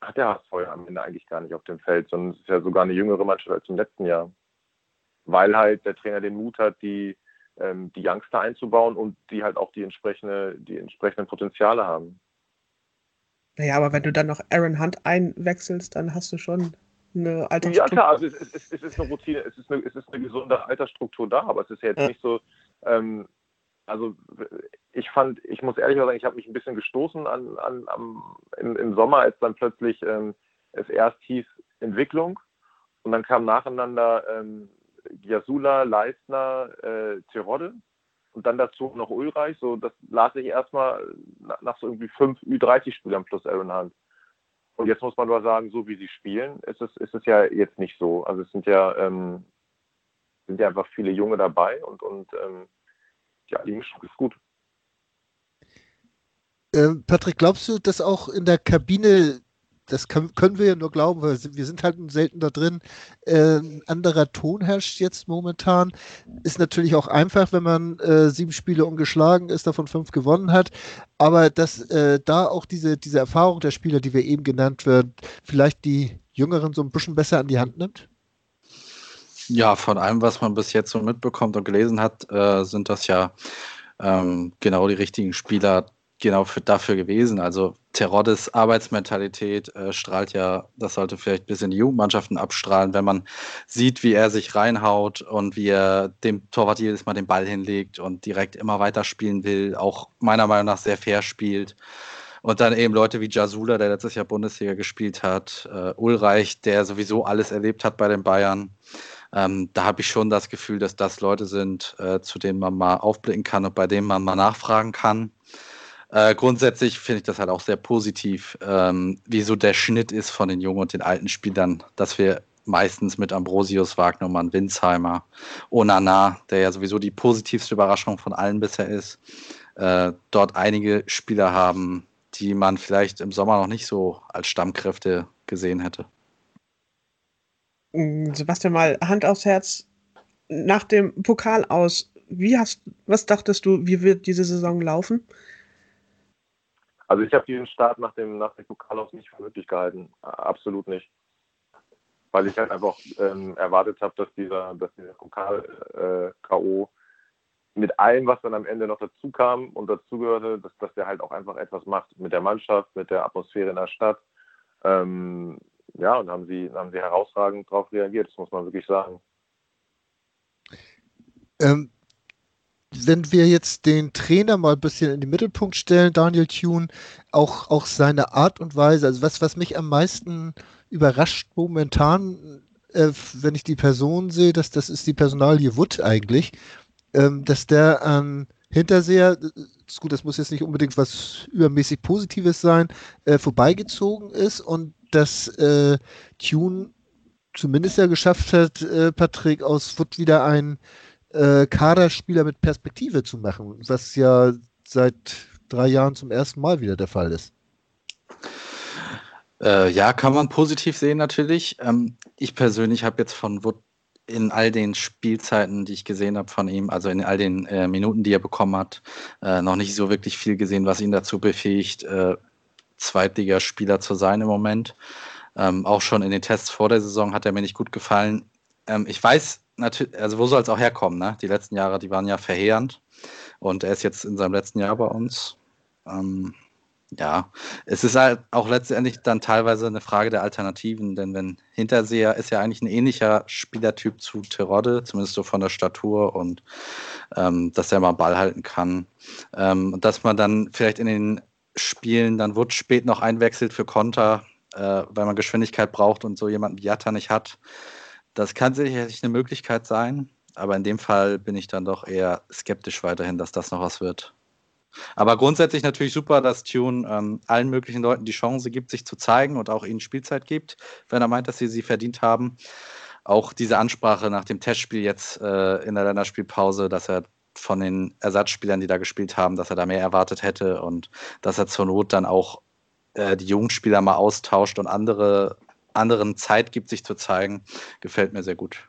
hat der HSV ja am Ende eigentlich gar nicht auf dem Feld, sondern es ist ja sogar eine jüngere Mannschaft als im letzten Jahr. Weil halt der Trainer den Mut hat, die, ähm, die Youngster einzubauen und die halt auch die, entsprechende, die entsprechenden Potenziale haben. Naja, aber wenn du dann noch Aaron Hunt einwechselst, dann hast du schon eine Altersstruktur. Ja, klar, also es, es, es, ist eine Routine, es ist eine, es ist eine gesunde Altersstruktur da, aber es ist ja jetzt ja. nicht so, ähm, also ich fand, ich muss ehrlich sagen, ich habe mich ein bisschen gestoßen an, an, am, im, im Sommer, als dann plötzlich ähm, es erst hieß Entwicklung und dann kam nacheinander ähm, Jasula, Leistner, äh, Tirode und dann dazu noch Ulreich. So, das las ich erstmal nach, nach so irgendwie fünf Ü30-Spielern plus Aaron Hunt. Und jetzt muss man nur sagen, so wie sie spielen, ist es, ist es ja jetzt nicht so. Also es sind ja, ähm, sind ja einfach viele Junge dabei und, und ähm, ja, die ist gut. Äh, Patrick, glaubst du, dass auch in der Kabine, das können wir ja nur glauben, weil wir sind halt selten da drin, ein anderer Ton herrscht jetzt momentan. Ist natürlich auch einfach, wenn man äh, sieben Spiele ungeschlagen ist, davon fünf gewonnen hat. Aber dass äh, da auch diese, diese Erfahrung der Spieler, die wir eben genannt werden, vielleicht die Jüngeren so ein bisschen besser an die Hand nimmt? Ja, von allem, was man bis jetzt so mitbekommt und gelesen hat, äh, sind das ja ähm, genau die richtigen Spieler genau für, dafür gewesen. Also Teroddes Arbeitsmentalität äh, strahlt ja, das sollte vielleicht bis in die Jugendmannschaften abstrahlen, wenn man sieht, wie er sich reinhaut und wie er dem Torwart jedes Mal den Ball hinlegt und direkt immer weiter spielen will, auch meiner Meinung nach sehr fair spielt. Und dann eben Leute wie Jasula, der letztes Jahr Bundesliga gespielt hat, äh, Ulreich, der sowieso alles erlebt hat bei den Bayern. Ähm, da habe ich schon das Gefühl, dass das Leute sind, äh, zu denen man mal aufblicken kann und bei denen man mal nachfragen kann. Äh, grundsätzlich finde ich das halt auch sehr positiv, ähm, wie so der Schnitt ist von den jungen und den alten Spielern, dass wir meistens mit Ambrosius, Wagnermann, Winsheimer, Onana, der ja sowieso die positivste Überraschung von allen bisher ist, äh, dort einige Spieler haben, die man vielleicht im Sommer noch nicht so als Stammkräfte gesehen hätte. Mm, Sebastian, mal Hand aufs Herz. Nach dem Pokal aus, wie hast, was dachtest du, wie wird diese Saison laufen? Also ich habe diesen Start nach dem, nach dem Pokal aus nicht für möglich gehalten. Absolut nicht. Weil ich halt einfach ähm, erwartet habe, dass dieser, dass dieser Pokal-K.O. Äh, mit allem, was dann am Ende noch dazu kam und dazugehörte, dass, dass der halt auch einfach etwas macht mit der Mannschaft, mit der Atmosphäre in der Stadt. Ähm, ja, und haben sie, haben sie herausragend darauf reagiert, das muss man wirklich sagen. Ähm, wenn wir jetzt den Trainer mal ein bisschen in den Mittelpunkt stellen, Daniel Thune, auch, auch seine Art und Weise, also was, was mich am meisten überrascht momentan, äh, wenn ich die Person sehe, dass das ist die Personalie Wood eigentlich, ähm, dass der an Hinterseher, gut, das muss jetzt nicht unbedingt was übermäßig Positives sein, äh, vorbeigezogen ist und dass äh, Tune zumindest ja geschafft hat, äh, Patrick aus Foot wieder ein äh, Kaderspieler mit Perspektive zu machen, was ja seit drei Jahren zum ersten Mal wieder der Fall ist. Äh, ja, kann man positiv sehen natürlich. Ähm, ich persönlich habe jetzt von Wood in all den Spielzeiten, die ich gesehen habe von ihm, also in all den äh, Minuten, die er bekommen hat, äh, noch nicht so wirklich viel gesehen, was ihn dazu befähigt, äh, Zweitligaspieler zu sein im Moment. Ähm, auch schon in den Tests vor der Saison hat er mir nicht gut gefallen. Ähm, ich weiß natürlich, also wo soll es auch herkommen? Ne? Die letzten Jahre, die waren ja verheerend. Und er ist jetzt in seinem letzten Jahr bei uns. Ähm, ja, es ist halt auch letztendlich dann teilweise eine Frage der Alternativen, denn wenn Hinterseher ist ja eigentlich ein ähnlicher Spielertyp zu Terodde, zumindest so von der Statur und ähm, dass er mal Ball halten kann. Ähm, dass man dann vielleicht in den Spielen dann Wutsch spät noch einwechselt für Konter, äh, weil man Geschwindigkeit braucht und so jemanden wie Jatta nicht hat. Das kann sicherlich eine Möglichkeit sein, aber in dem Fall bin ich dann doch eher skeptisch weiterhin, dass das noch was wird. Aber grundsätzlich natürlich super, dass Tune ähm, allen möglichen Leuten die Chance gibt, sich zu zeigen und auch ihnen Spielzeit gibt, wenn er meint, dass sie sie verdient haben. Auch diese Ansprache nach dem Testspiel jetzt äh, in der Länderspielpause, dass er von den Ersatzspielern, die da gespielt haben, dass er da mehr erwartet hätte und dass er zur Not dann auch äh, die Jugendspieler mal austauscht und andere, anderen Zeit gibt, sich zu zeigen, gefällt mir sehr gut.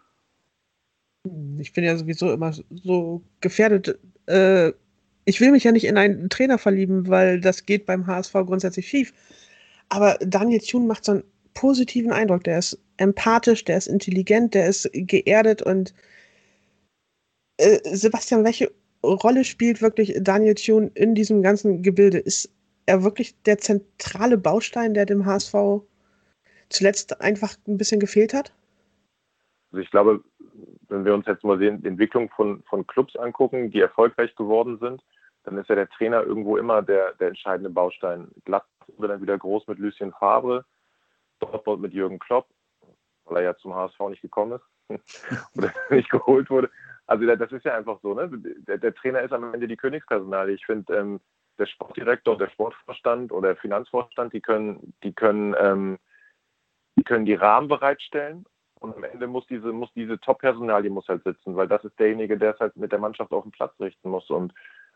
Ich bin ja sowieso immer so gefährdet. Äh, ich will mich ja nicht in einen Trainer verlieben, weil das geht beim HSV grundsätzlich schief. Aber Daniel Thun macht so einen positiven Eindruck. Der ist empathisch, der ist intelligent, der ist geerdet und äh, Sebastian, welche Rolle spielt wirklich Daniel Thun in diesem ganzen Gebilde? Ist er wirklich der zentrale Baustein, der dem HSV zuletzt einfach ein bisschen gefehlt hat? Also ich glaube, wenn wir uns jetzt mal die Entwicklung von, von Clubs angucken, die erfolgreich geworden sind, dann ist ja der Trainer irgendwo immer der, der entscheidende Baustein. Glatt wird dann wieder groß mit Lucien Favre, Dortmund mit Jürgen Klopp, weil er ja zum HSV nicht gekommen ist oder nicht geholt wurde. Also das ist ja einfach so, ne? Der, der Trainer ist am Ende die Königspersonale. Ich finde, ähm, der Sportdirektor, der Sportvorstand oder der Finanzvorstand, die können, die können, ähm, die können die Rahmen bereitstellen und am Ende muss diese, muss diese Top-Personal, die muss halt sitzen, weil das ist derjenige, der es halt mit der Mannschaft auf den Platz richten muss. Und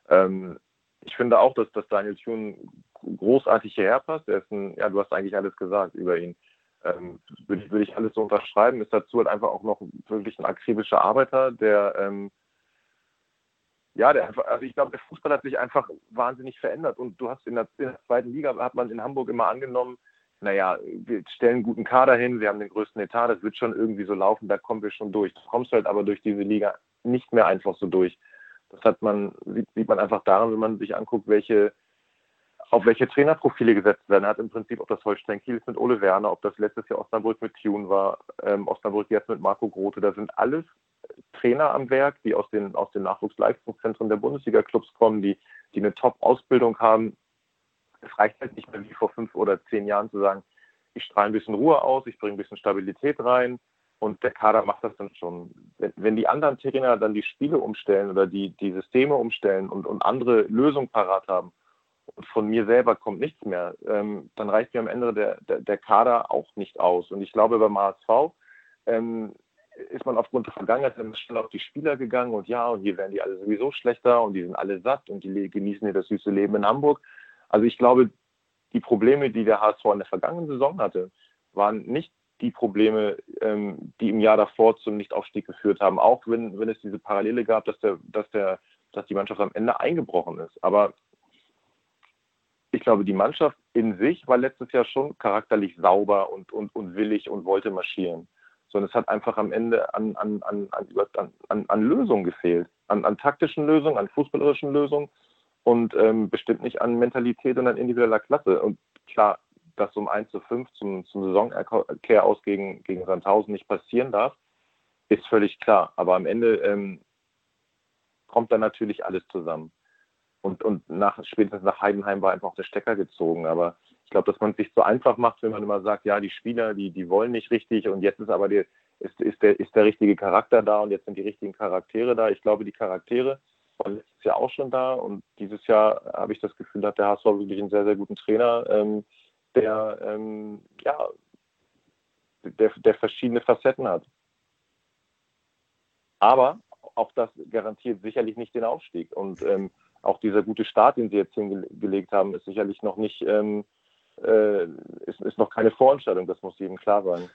ähm, ich finde auch, dass, dass Daniel Thun großartig hierher passt. Er ist ein, ja, du hast eigentlich alles gesagt über ihn. Ähm, würde, ich, würde ich alles so unterschreiben. Ist dazu halt einfach auch noch wirklich ein akribischer Arbeiter, der ähm, ja, der einfach, also ich glaube, der Fußball hat sich einfach wahnsinnig verändert. Und du hast in der, in der, zweiten Liga, hat man in Hamburg immer angenommen, naja, wir stellen einen guten Kader hin, wir haben den größten Etat, das wird schon irgendwie so laufen, da kommen wir schon durch. Du kommst halt aber durch diese Liga nicht mehr einfach so durch. Das hat man, sieht, sieht man einfach daran, wenn man sich anguckt, welche, auf welche Trainerprofile gesetzt werden. Er hat im Prinzip, ob das Holstein Kiel ist mit Ole Werner, ob das letztes Jahr Osnabrück mit Tune war, ähm, Osnabrück jetzt mit Marco Grote, da sind alles Trainer am Werk, die aus den, aus den Nachwuchsleistungszentren der Bundesliga-Clubs kommen, die, die eine Top-Ausbildung haben. Es reicht halt nicht mehr wie vor fünf oder zehn Jahren zu sagen, ich strahle ein bisschen Ruhe aus, ich bringe ein bisschen Stabilität rein und der Kader macht das dann schon. Wenn, wenn die anderen Trainer dann die Spiele umstellen oder die, die Systeme umstellen und, und andere Lösungen parat haben und von mir selber kommt nichts mehr, ähm, dann reicht mir am Ende der, der, der, Kader auch nicht aus. Und ich glaube, beim HSV ähm, ist man aufgrund der Vergangenheit schnell auf die Spieler gegangen und ja, und hier werden die alle sowieso schlechter und die sind alle satt und die genießen hier das süße Leben in Hamburg. Also ich glaube, die Probleme, die der HSV in der vergangenen Saison hatte, waren nicht die Probleme, ähm, die im Jahr davor zum Nichtaufstieg geführt haben, auch wenn, wenn es diese Parallele gab, dass der, dass der, dass die Mannschaft am Ende eingebrochen ist. Aber ich glaube, die Mannschaft in sich war letztes Jahr schon charakterlich sauber und, und, und willig und wollte marschieren. Sondern es hat einfach am Ende an, an, an, an, an Lösungen gefehlt, an, an taktischen Lösungen, an fußballerischen Lösungen und ähm, bestimmt nicht an Mentalität und an individueller Klasse. Und klar, dass um 1 zu 5 zum, zum Saisonkehr aus gegen, gegen Sandhausen nicht passieren darf, ist völlig klar. Aber am Ende ähm, kommt dann natürlich alles zusammen. Und, und nach, spätestens nach Heidenheim war einfach der Stecker gezogen. Aber ich glaube, dass man es sich so einfach macht, wenn man immer sagt, ja, die Spieler, die, die wollen nicht richtig und jetzt ist aber die, ist, ist, der, ist der richtige Charakter da und jetzt sind die richtigen Charaktere da. Ich glaube, die Charaktere waren letztes Jahr auch schon da und dieses Jahr habe ich das Gefühl, hat der HSV wirklich einen sehr, sehr guten Trainer, ähm, der, ähm, ja, der, der verschiedene Facetten hat. Aber auch das garantiert sicherlich nicht den Aufstieg. Und ähm, auch dieser gute Start, den sie jetzt hingelegt haben, ist sicherlich noch nicht, ähm, äh, ist, ist noch keine Vorentscheidung, das muss jedem klar sein.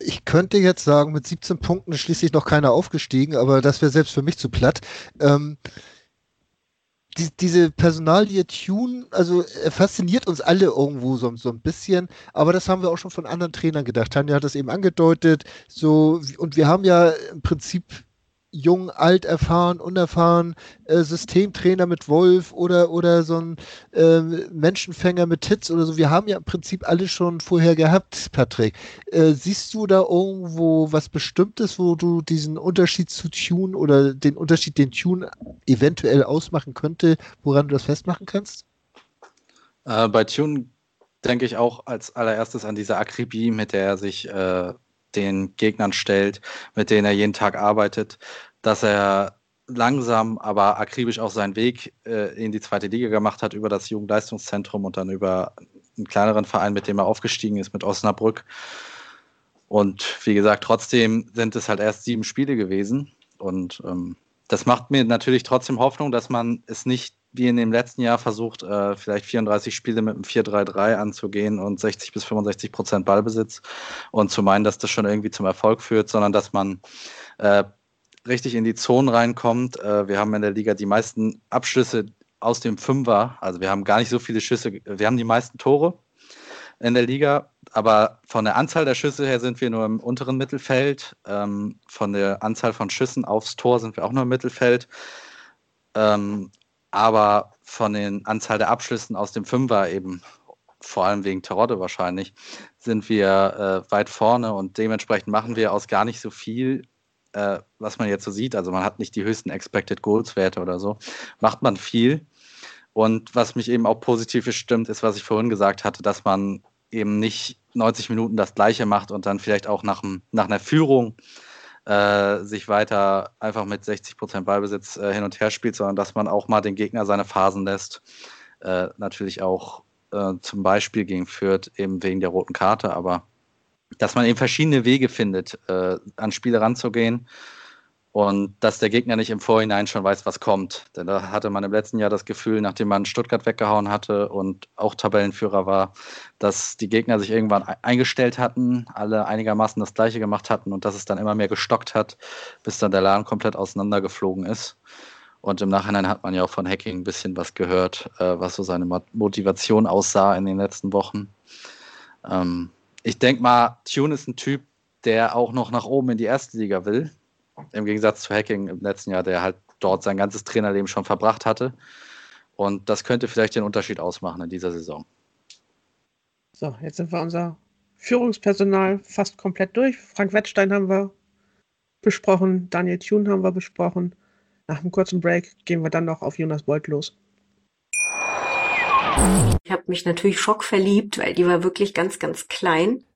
Ich könnte jetzt sagen, mit 17 Punkten ist schließlich noch keiner aufgestiegen, aber das wäre selbst für mich zu platt. Ähm, die, diese Personalie Tune, also er fasziniert uns alle irgendwo so, so ein bisschen, aber das haben wir auch schon von anderen Trainern gedacht. Tanja hat das eben angedeutet, so, und wir haben ja im Prinzip jung, alt, erfahren, unerfahren, äh, Systemtrainer mit Wolf oder, oder so ein äh, Menschenfänger mit Titz oder so. Wir haben ja im Prinzip alles schon vorher gehabt, Patrick. Äh, siehst du da irgendwo was Bestimmtes, wo du diesen Unterschied zu Tune oder den Unterschied, den Tune eventuell ausmachen könnte, woran du das festmachen kannst? Äh, bei Tune denke ich auch als allererstes an diese Akribie, mit der er sich äh, den Gegnern stellt, mit denen er jeden Tag arbeitet, dass er langsam, aber akribisch auch seinen Weg äh, in die zweite Liga gemacht hat über das Jugendleistungszentrum und dann über einen kleineren Verein, mit dem er aufgestiegen ist, mit Osnabrück. Und wie gesagt, trotzdem sind es halt erst sieben Spiele gewesen. Und ähm, das macht mir natürlich trotzdem Hoffnung, dass man es nicht wie in dem letzten Jahr versucht, äh, vielleicht 34 Spiele mit einem 4-3-3 anzugehen und 60 bis 65 Prozent Ballbesitz und zu meinen, dass das schon irgendwie zum Erfolg führt, sondern dass man äh, richtig in die Zonen reinkommt. Äh, wir haben in der Liga die meisten Abschlüsse aus dem Fünfer, also wir haben gar nicht so viele Schüsse, wir haben die meisten Tore in der Liga, aber von der Anzahl der Schüsse her sind wir nur im unteren Mittelfeld. Ähm, von der Anzahl von Schüssen aufs Tor sind wir auch nur im Mittelfeld. Ähm, aber von den Anzahl der Abschlüssen aus dem Fünfer eben, vor allem wegen Terodde wahrscheinlich, sind wir äh, weit vorne und dementsprechend machen wir aus gar nicht so viel, äh, was man jetzt so sieht. Also man hat nicht die höchsten Expected Goals Werte oder so, macht man viel. Und was mich eben auch positiv stimmt, ist, was ich vorhin gesagt hatte, dass man eben nicht 90 Minuten das Gleiche macht und dann vielleicht auch nach, nach einer Führung äh, sich weiter einfach mit 60 Prozent Ballbesitz äh, hin und her spielt, sondern dass man auch mal den Gegner seine Phasen lässt. Äh, natürlich auch äh, zum Beispiel gegen Fürth eben wegen der roten Karte, aber dass man eben verschiedene Wege findet, äh, an Spiele ranzugehen und dass der Gegner nicht im Vorhinein schon weiß, was kommt. Denn da hatte man im letzten Jahr das Gefühl, nachdem man Stuttgart weggehauen hatte und auch Tabellenführer war, dass die Gegner sich irgendwann eingestellt hatten, alle einigermaßen das Gleiche gemacht hatten und dass es dann immer mehr gestockt hat, bis dann der Laden komplett auseinandergeflogen ist. Und im Nachhinein hat man ja auch von Hacking ein bisschen was gehört, äh, was so seine Motivation aussah in den letzten Wochen. Ähm, ich denke mal, Tune ist ein Typ, der auch noch nach oben in die erste Liga will im Gegensatz zu Hacking im letzten Jahr, der halt dort sein ganzes Trainerleben schon verbracht hatte. Und das könnte vielleicht den Unterschied ausmachen in dieser Saison. So, jetzt sind wir unser Führungspersonal fast komplett durch. Frank Wettstein haben wir besprochen, Daniel Thune haben wir besprochen. Nach einem kurzen Break gehen wir dann noch auf Jonas Bolt los. Ich habe mich natürlich schockverliebt, weil die war wirklich ganz, ganz klein.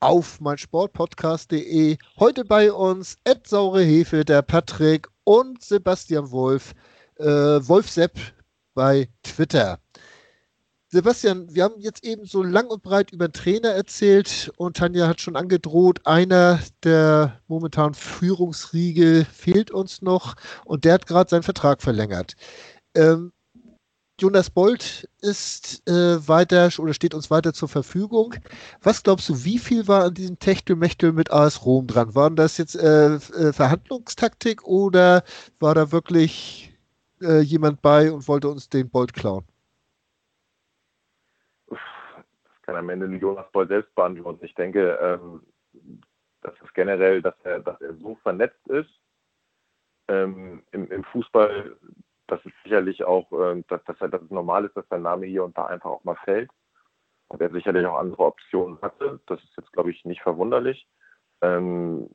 auf meinsportpodcast.de. Heute bei uns Ed Saure Hefe, der Patrick und Sebastian Wolf, äh, Wolf Sepp bei Twitter. Sebastian, wir haben jetzt eben so lang und breit über Trainer erzählt und Tanja hat schon angedroht, einer der momentanen Führungsriege fehlt uns noch und der hat gerade seinen Vertrag verlängert. Ähm, Jonas Bolt ist äh, weiter oder steht uns weiter zur Verfügung. Was glaubst du, wie viel war an diesem Techtelmechtel mit AS Rom dran? Waren das jetzt äh, äh, Verhandlungstaktik oder war da wirklich äh, jemand bei und wollte uns den Bolt klauen? Das kann am Ende Jonas Bolt selbst beantworten. Ich denke, ähm, das ist generell, dass er, dass er so vernetzt ist ähm, im, im Fußball das ist sicherlich auch, äh, dass, dass, dass es normal ist, dass sein Name hier und da einfach auch mal fällt. Und er sicherlich auch andere Optionen hatte. Das ist jetzt, glaube ich, nicht verwunderlich. Ähm,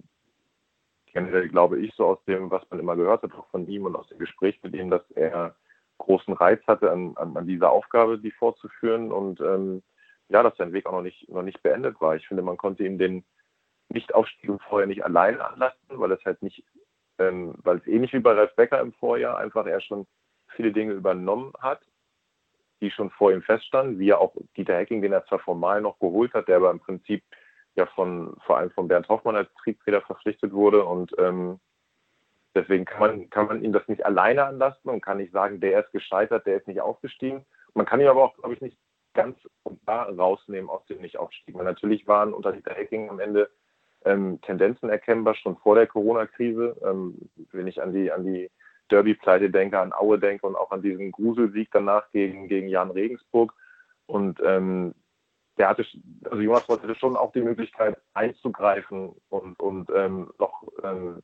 generell glaube ich so aus dem, was man immer gehört hat, auch von ihm und aus dem Gespräch mit ihm, dass er großen Reiz hatte, an, an, an dieser Aufgabe, die fortzuführen und ähm, ja, dass sein Weg auch noch nicht, noch nicht beendet war. Ich finde, man konnte ihm den Nichtaufstieg Vorjahr nicht allein anlasten, weil es halt nicht, ähm, weil es ähnlich wie bei Ralf Becker im Vorjahr einfach er schon viele Dinge übernommen hat, die schon vor ihm feststanden, wie ja auch Dieter Hecking, den er zwar formal noch geholt hat, der aber im Prinzip ja von vor allem von Bernd Hoffmann als Triebfeder verpflichtet wurde und ähm, deswegen kann man, kann man ihm das nicht alleine anlasten und kann nicht sagen, der ist gescheitert, der ist nicht aufgestiegen. Man kann ihm aber auch, glaube ich, nicht ganz gar rausnehmen aus dem Nicht-Aufstieg. Weil natürlich waren unter Dieter Hecking am Ende ähm, Tendenzen erkennbar, schon vor der Corona-Krise. Ähm, wenn ich an die, an die Derby-Pleite denke, an Aue denke und auch an diesen Gruselsieg danach gegen, gegen Jan Regensburg. Und ähm, der hatte, also Jonas hatte schon auch die Möglichkeit einzugreifen und, und ähm, noch ähm,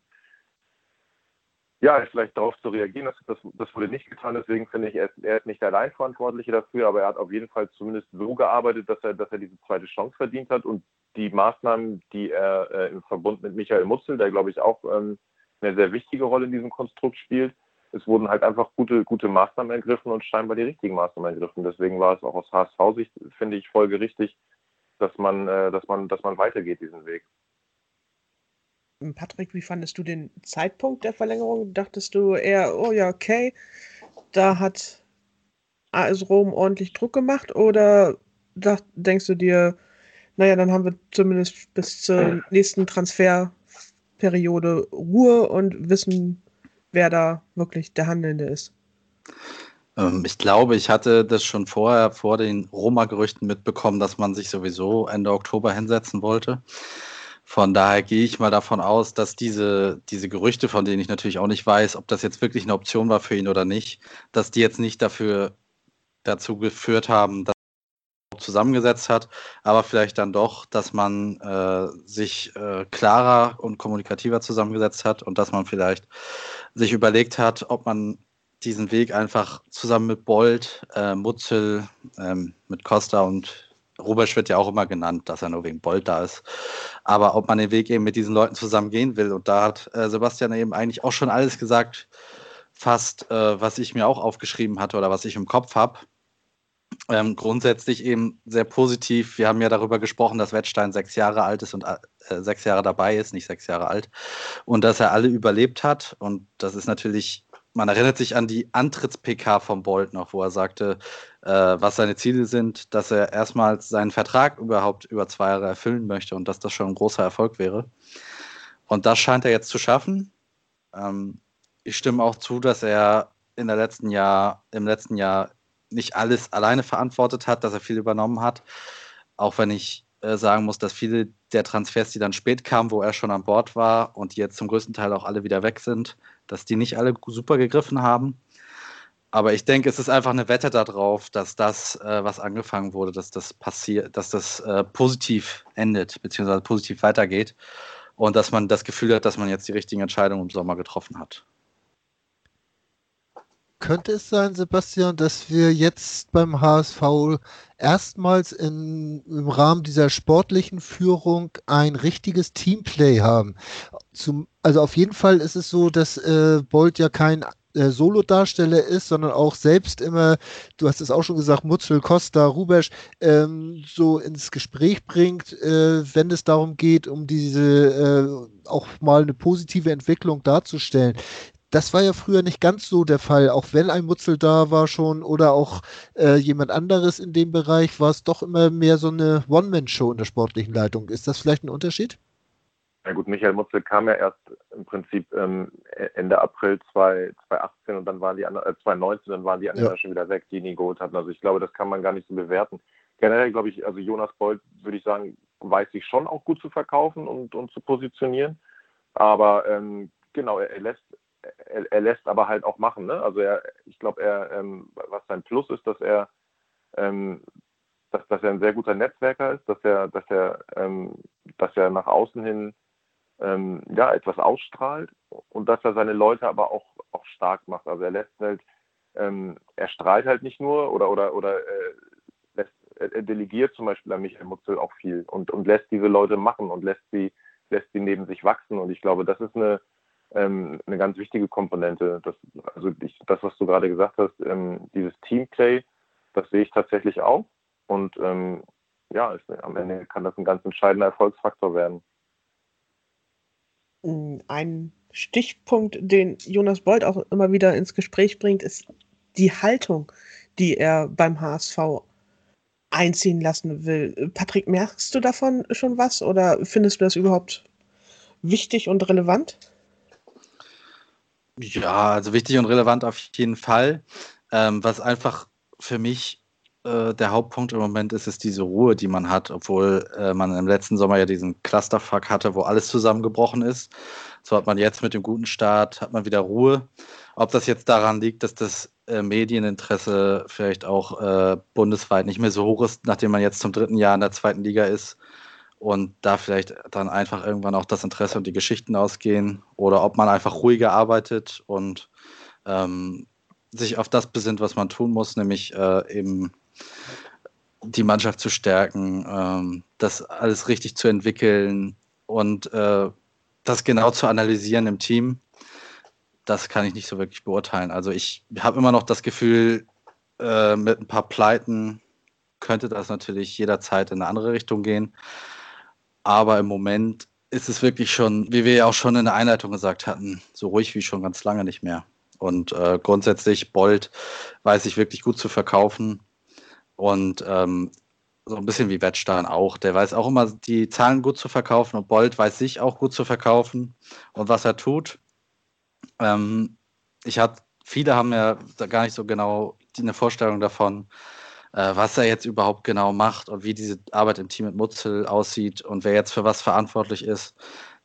ja, vielleicht darauf zu reagieren. Das, das, das wurde nicht getan, deswegen finde ich, er ist, er ist nicht der Alleinverantwortliche dafür, aber er hat auf jeden Fall zumindest so gearbeitet, dass er, dass er diese zweite Chance verdient hat und die Maßnahmen, die er äh, im Verbund mit Michael Mutzel, der glaube ich auch ähm, eine sehr wichtige Rolle in diesem Konstrukt spielt, es wurden halt einfach gute, gute Maßnahmen ergriffen und scheinbar die richtigen Maßnahmen ergriffen. Deswegen war es auch aus HSV-Sicht, finde ich, folgerichtig, dass man, äh, dass man, dass man weitergeht diesen Weg. Patrick, wie fandest du den Zeitpunkt der Verlängerung? Dachtest du eher, oh ja, okay, da hat AS Rom ordentlich Druck gemacht oder dacht, denkst du dir, naja, dann haben wir zumindest bis zur nächsten Transferperiode Ruhe und wissen, wer da wirklich der Handelnde ist? Ähm, ich glaube, ich hatte das schon vorher vor den Roma-Gerüchten mitbekommen, dass man sich sowieso Ende Oktober hinsetzen wollte. Von daher gehe ich mal davon aus, dass diese, diese Gerüchte, von denen ich natürlich auch nicht weiß, ob das jetzt wirklich eine Option war für ihn oder nicht, dass die jetzt nicht dafür dazu geführt haben, dass er zusammengesetzt hat, aber vielleicht dann doch, dass man äh, sich äh, klarer und kommunikativer zusammengesetzt hat und dass man vielleicht sich überlegt hat, ob man diesen Weg einfach zusammen mit Bolt, äh, Mutzel, ähm, mit Costa und Rubesch wird ja auch immer genannt, dass er nur wegen Bolt da ist. Aber ob man den Weg eben mit diesen Leuten zusammen gehen will, und da hat äh, Sebastian eben eigentlich auch schon alles gesagt, fast, äh, was ich mir auch aufgeschrieben hatte oder was ich im Kopf habe. Ähm, grundsätzlich eben sehr positiv. Wir haben ja darüber gesprochen, dass Wettstein sechs Jahre alt ist und äh, sechs Jahre dabei ist, nicht sechs Jahre alt. Und dass er alle überlebt hat. Und das ist natürlich man erinnert sich an die Antritts-PK von Bolt noch, wo er sagte, äh, was seine Ziele sind, dass er erstmals seinen Vertrag überhaupt über zwei Jahre erfüllen möchte und dass das schon ein großer Erfolg wäre. Und das scheint er jetzt zu schaffen. Ähm, ich stimme auch zu, dass er in der letzten Jahr, im letzten Jahr nicht alles alleine verantwortet hat, dass er viel übernommen hat. Auch wenn ich äh, sagen muss, dass viele der Transfers, die dann spät kamen, wo er schon an Bord war und jetzt zum größten Teil auch alle wieder weg sind, dass die nicht alle super gegriffen haben. Aber ich denke, es ist einfach eine Wette darauf, dass das, äh, was angefangen wurde, dass das passiert, dass das äh, positiv endet, beziehungsweise positiv weitergeht und dass man das Gefühl hat, dass man jetzt die richtigen Entscheidungen im Sommer getroffen hat. Könnte es sein, Sebastian, dass wir jetzt beim HSV erstmals in, im Rahmen dieser sportlichen Führung ein richtiges Teamplay haben? Zum, also auf jeden Fall ist es so, dass äh, Bolt ja kein äh, Solo-Darsteller ist, sondern auch selbst immer, du hast es auch schon gesagt, Mutzel, Costa, Rubesch, ähm, so ins Gespräch bringt, äh, wenn es darum geht, um diese äh, auch mal eine positive Entwicklung darzustellen. Das war ja früher nicht ganz so der Fall, auch wenn ein Mutzel da war schon oder auch äh, jemand anderes in dem Bereich, war es doch immer mehr so eine One-Man-Show in der sportlichen Leitung. Ist das vielleicht ein Unterschied? Na gut, Michael Mutzel kam ja erst im Prinzip ähm, Ende April 2018 und dann waren die anderen, äh, 2019, dann waren die anderen ja. schon wieder weg, die ihn geholt hatten. Also ich glaube, das kann man gar nicht so bewerten. Generell glaube ich, also Jonas Bolt, würde ich sagen, weiß sich schon auch gut zu verkaufen und, und zu positionieren. Aber ähm, genau, er lässt er, er, lässt aber halt auch machen. Ne? Also er, ich glaube, er, ähm, was sein Plus ist, dass er, ähm, dass, dass er ein sehr guter Netzwerker ist, dass er, dass er, ähm, dass er nach außen hin ähm, ja, etwas ausstrahlt und dass er seine Leute aber auch, auch stark macht. Also er lässt halt, ähm, er strahlt halt nicht nur oder oder oder äh, lässt, er delegiert zum Beispiel an Michael Mutzel auch viel und, und lässt diese Leute machen und lässt sie lässt sie neben sich wachsen. Und ich glaube, das ist eine, ähm, eine ganz wichtige Komponente. Das, also ich, das, was du gerade gesagt hast, ähm, dieses Teamplay, das sehe ich tatsächlich auch. Und ähm, ja, es, am Ende kann das ein ganz entscheidender Erfolgsfaktor werden. Ein Stichpunkt, den Jonas Bold auch immer wieder ins Gespräch bringt, ist die Haltung, die er beim HSV einziehen lassen will. Patrick, merkst du davon schon was oder findest du das überhaupt wichtig und relevant? Ja, also wichtig und relevant auf jeden Fall. Ähm, was einfach für mich äh, der Hauptpunkt im Moment ist, ist diese Ruhe, die man hat, obwohl äh, man im letzten Sommer ja diesen Clusterfuck hatte, wo alles zusammengebrochen ist. So hat man jetzt mit dem guten Start, hat man wieder Ruhe. Ob das jetzt daran liegt, dass das äh, Medieninteresse vielleicht auch äh, bundesweit nicht mehr so hoch ist, nachdem man jetzt zum dritten Jahr in der zweiten Liga ist und da vielleicht dann einfach irgendwann auch das Interesse und die Geschichten ausgehen oder ob man einfach ruhiger arbeitet und ähm, sich auf das besinnt, was man tun muss, nämlich äh, eben die Mannschaft zu stärken, ähm, das alles richtig zu entwickeln und äh, das genau zu analysieren im Team, das kann ich nicht so wirklich beurteilen. Also ich habe immer noch das Gefühl, äh, mit ein paar Pleiten könnte das natürlich jederzeit in eine andere Richtung gehen. Aber im Moment ist es wirklich schon, wie wir ja auch schon in der Einleitung gesagt hatten, so ruhig wie schon ganz lange nicht mehr. Und äh, grundsätzlich, Bolt weiß ich wirklich gut zu verkaufen. Und ähm, so ein bisschen wie Wettstein auch. Der weiß auch immer, die Zahlen gut zu verkaufen und Bolt weiß sich auch gut zu verkaufen und was er tut. Ähm, ich hatte, viele haben ja gar nicht so genau eine Vorstellung davon, äh, was er jetzt überhaupt genau macht und wie diese Arbeit im Team mit Mutzel aussieht und wer jetzt für was verantwortlich ist.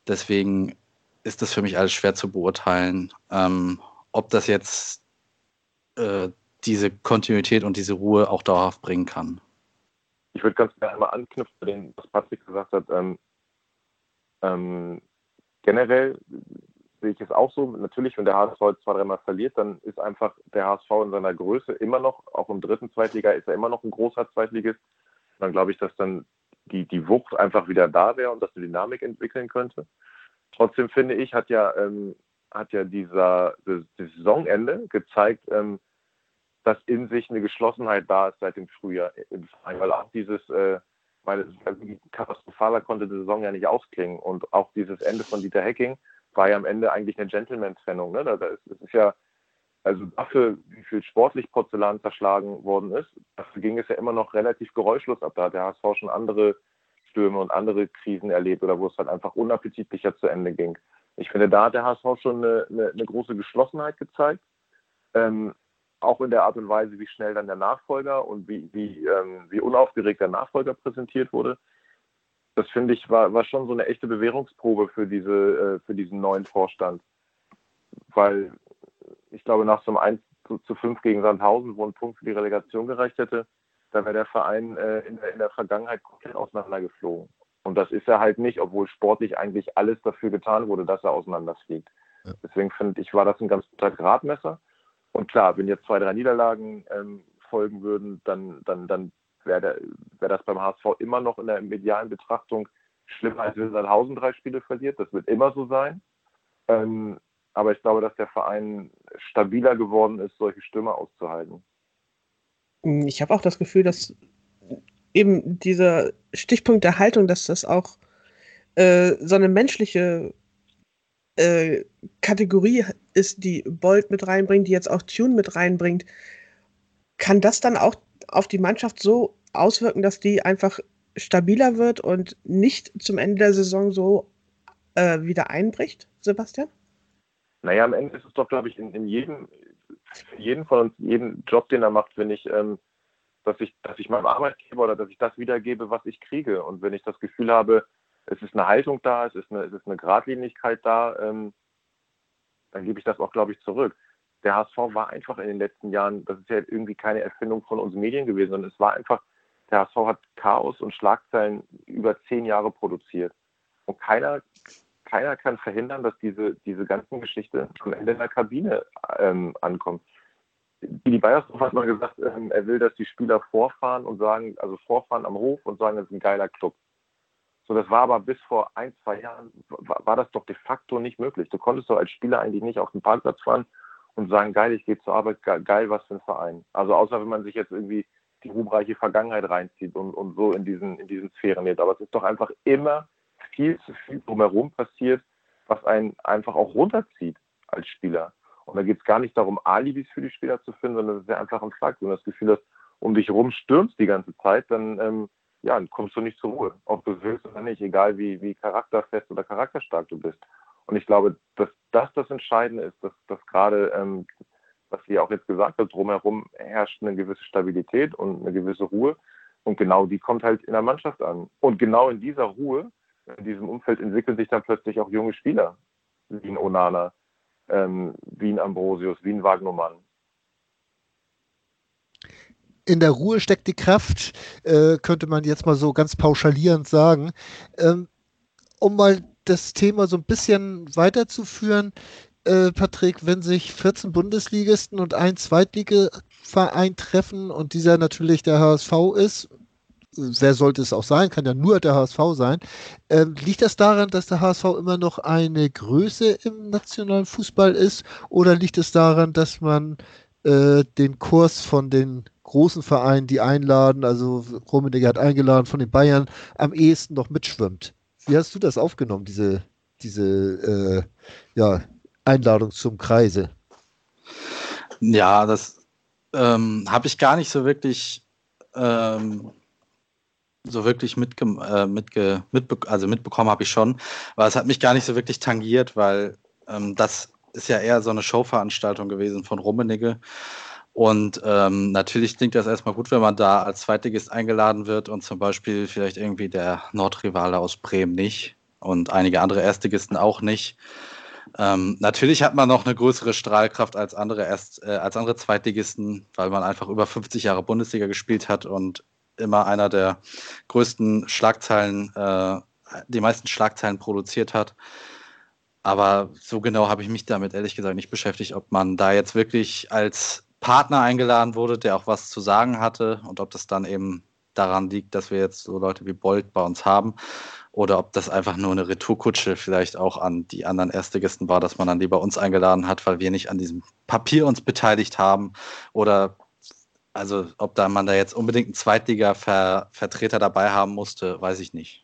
Deswegen ist das für mich alles schwer zu beurteilen, ähm, ob das jetzt äh, diese Kontinuität und diese Ruhe auch dauerhaft bringen kann. Ich würde ganz gerne mal anknüpfen bei was Patrick gesagt hat. Ähm, ähm, generell sehe ich es auch so. Natürlich, wenn der HSV zwei, dreimal verliert, dann ist einfach der HSV in seiner Größe immer noch, auch im dritten Zweitliga ist er immer noch ein großer Zweitligist. Dann glaube ich, dass dann die, die Wucht einfach wieder da wäre und dass eine Dynamik entwickeln könnte. Trotzdem finde ich, hat ja, ähm, hat ja dieser das Saisonende gezeigt, ähm, dass in sich eine Geschlossenheit da ist seit dem Frühjahr im Verein, weil auch dieses, äh, weil katastrophaler konnte die Saison ja nicht ausklingen und auch dieses Ende von Dieter Hecking war ja am Ende eigentlich eine Gentleman-Trennung. Ne? Da, ist, ist ja, also dafür, wie viel sportlich Porzellan zerschlagen worden ist, dafür ging es ja immer noch relativ geräuschlos ab. Da hat der HSV schon andere Stürme und andere Krisen erlebt oder wo es halt einfach unappetitlicher zu Ende ging. Ich finde, da hat der HSV schon eine, eine, eine große Geschlossenheit gezeigt. Ähm, auch in der Art und Weise, wie schnell dann der Nachfolger und wie, wie, ähm, wie unaufgeregt der Nachfolger präsentiert wurde das finde ich war, war schon so eine echte Bewährungsprobe für diese äh, für diesen neuen Vorstand, weil ich glaube nach so einem 1 zu, zu 5 gegen Sandhausen, wo ein Punkt für die Relegation gereicht hätte, da wäre der Verein äh, in, in, der Vergangenheit komplett auseinandergeflogen. Und das ist er halt nicht, obwohl sportlich eigentlich alles dafür getan wurde, dass er auseinanderfliegt. Ja. Deswegen finde ich, war das ein ganz guter Gradmesser. Und klar, wenn jetzt zwei, drei Niederlagen ähm, folgen würden, dann, dann, dann wäre wär das beim HSV immer noch in der medialen Betrachtung schlimmer, als wenn Sandhausen drei Spiele verliert. Das wird immer so sein. Ähm, aber ich glaube, dass der Verein stabiler geworden ist, solche Stürme auszuhalten. Ich habe auch das Gefühl, dass eben dieser Stichpunkt der Haltung, dass das auch äh, so eine menschliche äh, Kategorie ist, die Bolt mit reinbringt, die jetzt auch Tune mit reinbringt. Kann das dann auch auf die Mannschaft so auswirken, dass die einfach stabiler wird und nicht zum Ende der Saison so äh, wieder einbricht, Sebastian? Naja, am Ende ist es doch, glaube ich, in, in jedem, jeden von uns, jeden Job, den er macht, finde ich, ähm, dass ich, dass ich meinem Arbeitgeber oder dass ich das wiedergebe, was ich kriege. Und wenn ich das Gefühl habe, es ist eine Haltung da, es ist eine, es ist eine Gradlinigkeit da, ähm, dann gebe ich das auch, glaube ich, zurück der HSV war einfach in den letzten Jahren, das ist ja irgendwie keine Erfindung von uns Medien gewesen, sondern es war einfach, der HSV hat Chaos und Schlagzeilen über zehn Jahre produziert. Und keiner, keiner kann verhindern, dass diese, diese ganzen Geschichte am Ende in der Kabine ähm, ankommt. Billy Beiersdorf hat mal gesagt, ähm, er will, dass die Spieler vorfahren und sagen, also vorfahren am Hof und sagen, das ist ein geiler Club. So, das war aber bis vor ein, zwei Jahren, war, war das doch de facto nicht möglich. Du konntest doch als Spieler eigentlich nicht auf den Parkplatz fahren und sagen, geil, ich gehe zur Arbeit, geil, was für ein Verein. Also außer wenn man sich jetzt irgendwie die ruhmreiche Vergangenheit reinzieht und, und so in diesen, in diesen Sphären lebt. Aber es ist doch einfach immer viel zu viel drumherum passiert, was einen einfach auch runterzieht als Spieler. Und da geht es gar nicht darum, Alibis für die Spieler zu finden, sondern es ist ja einfach ein Fakt. Wenn du das Gefühl hast, um dich herum stürmst die ganze Zeit, dann, ähm, ja, kommst du nicht zur Ruhe, ob du willst oder nicht, egal wie, wie charakterfest oder charakterstark du bist. Und ich glaube, dass das das Entscheidende ist, dass, dass gerade, ähm, was sie auch jetzt gesagt hat, drumherum herrscht eine gewisse Stabilität und eine gewisse Ruhe. Und genau die kommt halt in der Mannschaft an. Und genau in dieser Ruhe, in diesem Umfeld entwickeln sich dann plötzlich auch junge Spieler, wie ein Onana, ähm, wie ein Ambrosius, wie ein Wagnermann. In der Ruhe steckt die Kraft, äh, könnte man jetzt mal so ganz pauschalierend sagen. Ähm, um mal das Thema so ein bisschen weiterzuführen, äh, Patrick, wenn sich 14 Bundesligisten und ein Zweitligaverein treffen und dieser natürlich der HSV ist, wer sollte es auch sein, kann ja nur der HSV sein. Ähm, liegt das daran, dass der HSV immer noch eine Größe im nationalen Fußball ist oder liegt es daran, dass man äh, den Kurs von den großen Vereinen, die einladen, also Rummenigge hat eingeladen von den Bayern, am ehesten noch mitschwimmt? Wie hast du das aufgenommen, diese, diese äh, ja, Einladung zum Kreise? Ja, das ähm, habe ich gar nicht so wirklich ähm, so wirklich mitge äh, mitge mitbe also mitbekommen habe ich schon, aber es hat mich gar nicht so wirklich tangiert, weil ähm, das ist ja eher so eine Showveranstaltung gewesen von Rummenigge. Und ähm, natürlich klingt das erstmal gut, wenn man da als Zweitligist eingeladen wird und zum Beispiel vielleicht irgendwie der Nordrivale aus Bremen nicht und einige andere Erstligisten auch nicht. Ähm, natürlich hat man noch eine größere Strahlkraft als andere, Erst, äh, als andere Zweitligisten, weil man einfach über 50 Jahre Bundesliga gespielt hat und immer einer der größten Schlagzeilen, äh, die meisten Schlagzeilen produziert hat. Aber so genau habe ich mich damit ehrlich gesagt nicht beschäftigt, ob man da jetzt wirklich als Partner eingeladen wurde, der auch was zu sagen hatte und ob das dann eben daran liegt, dass wir jetzt so Leute wie Bolt bei uns haben oder ob das einfach nur eine Retourkutsche vielleicht auch an die anderen Erstligisten war, dass man dann lieber uns eingeladen hat, weil wir nicht an diesem Papier uns beteiligt haben oder also ob da man da jetzt unbedingt einen Zweitliga-Vertreter dabei haben musste, weiß ich nicht.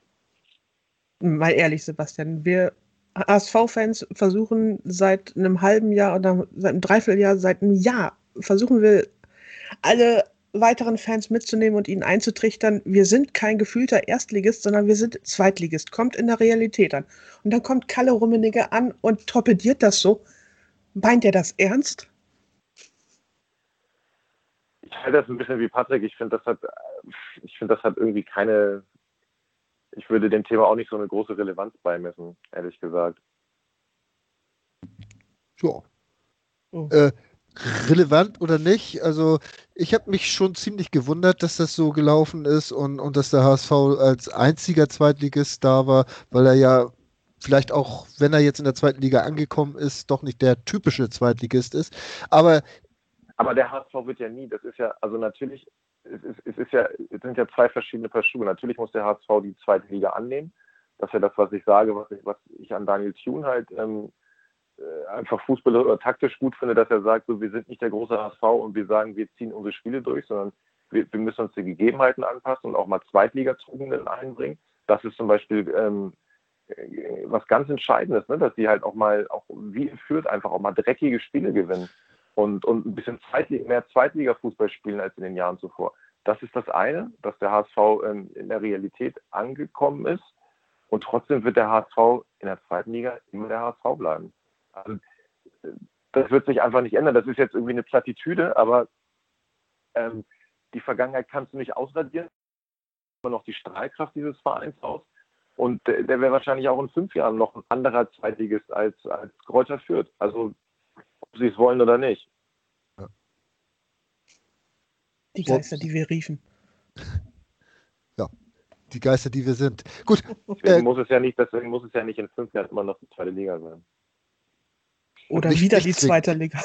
Mal ehrlich, Sebastian, wir ASV-Fans versuchen seit einem halben Jahr oder seit einem Dreivierteljahr, seit einem Jahr versuchen wir alle weiteren Fans mitzunehmen und ihnen einzutrichtern, wir sind kein gefühlter Erstligist, sondern wir sind Zweitligist. Kommt in der Realität an. Und dann kommt Kalle Rummenigge an und torpediert das so. Meint er das ernst? Ich halte das ein bisschen wie Patrick. Ich finde, das hat, ich finde, das hat irgendwie keine, ich würde dem Thema auch nicht so eine große Relevanz beimessen, ehrlich gesagt. Ja. Oh. Äh, relevant oder nicht. Also ich habe mich schon ziemlich gewundert, dass das so gelaufen ist und, und dass der HSV als einziger Zweitligist da war, weil er ja vielleicht auch, wenn er jetzt in der zweiten Liga angekommen ist, doch nicht der typische Zweitligist ist. Aber aber der HSV wird ja nie, das ist ja, also natürlich, es, ist, es, ist ja, es sind ja zwei verschiedene Paar Schuhe. Natürlich muss der HSV die zweite Liga annehmen. Das ist ja das, was ich sage, was ich, was ich an Daniel Thune halt ähm, äh, einfach Fußball oder taktisch gut finde, dass er sagt, so, wir sind nicht der große HSV und wir sagen, wir ziehen unsere Spiele durch, sondern wir, wir müssen uns die Gegebenheiten anpassen und auch mal Zweitliga-Tugenden einbringen. Das ist zum Beispiel ähm, äh, was ganz Entscheidendes, ne? dass die halt auch mal, auch wie führt, einfach auch mal dreckige Spiele gewinnen und, und ein bisschen Zweitliga, mehr Zweitliga-Fußball spielen als in den Jahren zuvor. Das ist das eine, dass der HSV ähm, in der Realität angekommen ist und trotzdem wird der HSV in der zweiten Liga immer der HSV bleiben. Also, das wird sich einfach nicht ändern. Das ist jetzt irgendwie eine Plattitüde, aber ähm, die Vergangenheit kannst du nicht ausradieren. Immer noch die Strahlkraft dieses Vereins aus. Und der, der wäre wahrscheinlich auch in fünf Jahren noch ein anderer Zweitligist als, als Kräuter führt. Also, ob sie es wollen oder nicht. Die Geister, die wir riefen. Ja, die Geister, die wir sind. Gut. Deswegen, äh, muss es ja nicht, deswegen muss es ja nicht in fünf Jahren immer noch die zweite Liga sein. Oder nicht, wieder nicht die zweite Liga.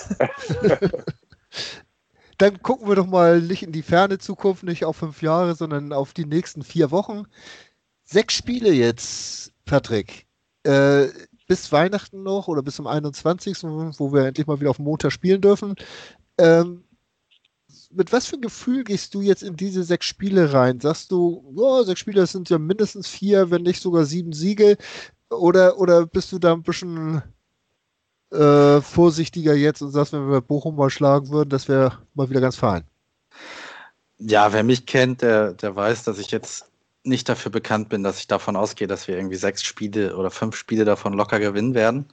Dann gucken wir doch mal nicht in die ferne Zukunft, nicht auf fünf Jahre, sondern auf die nächsten vier Wochen. Sechs Spiele jetzt, Patrick. Äh, bis Weihnachten noch oder bis zum 21., wo wir endlich mal wieder auf Montag spielen dürfen. Ähm, mit was für ein Gefühl gehst du jetzt in diese sechs Spiele rein? Sagst du, oh, sechs Spiele, das sind ja mindestens vier, wenn nicht sogar sieben Siege? Oder, oder bist du da ein bisschen äh, vorsichtiger jetzt und sagst, wenn wir Bochum mal schlagen würden, das wäre mal wieder ganz fein? Ja, wer mich kennt, der, der weiß, dass ich jetzt nicht dafür bekannt bin, dass ich davon ausgehe, dass wir irgendwie sechs Spiele oder fünf Spiele davon locker gewinnen werden.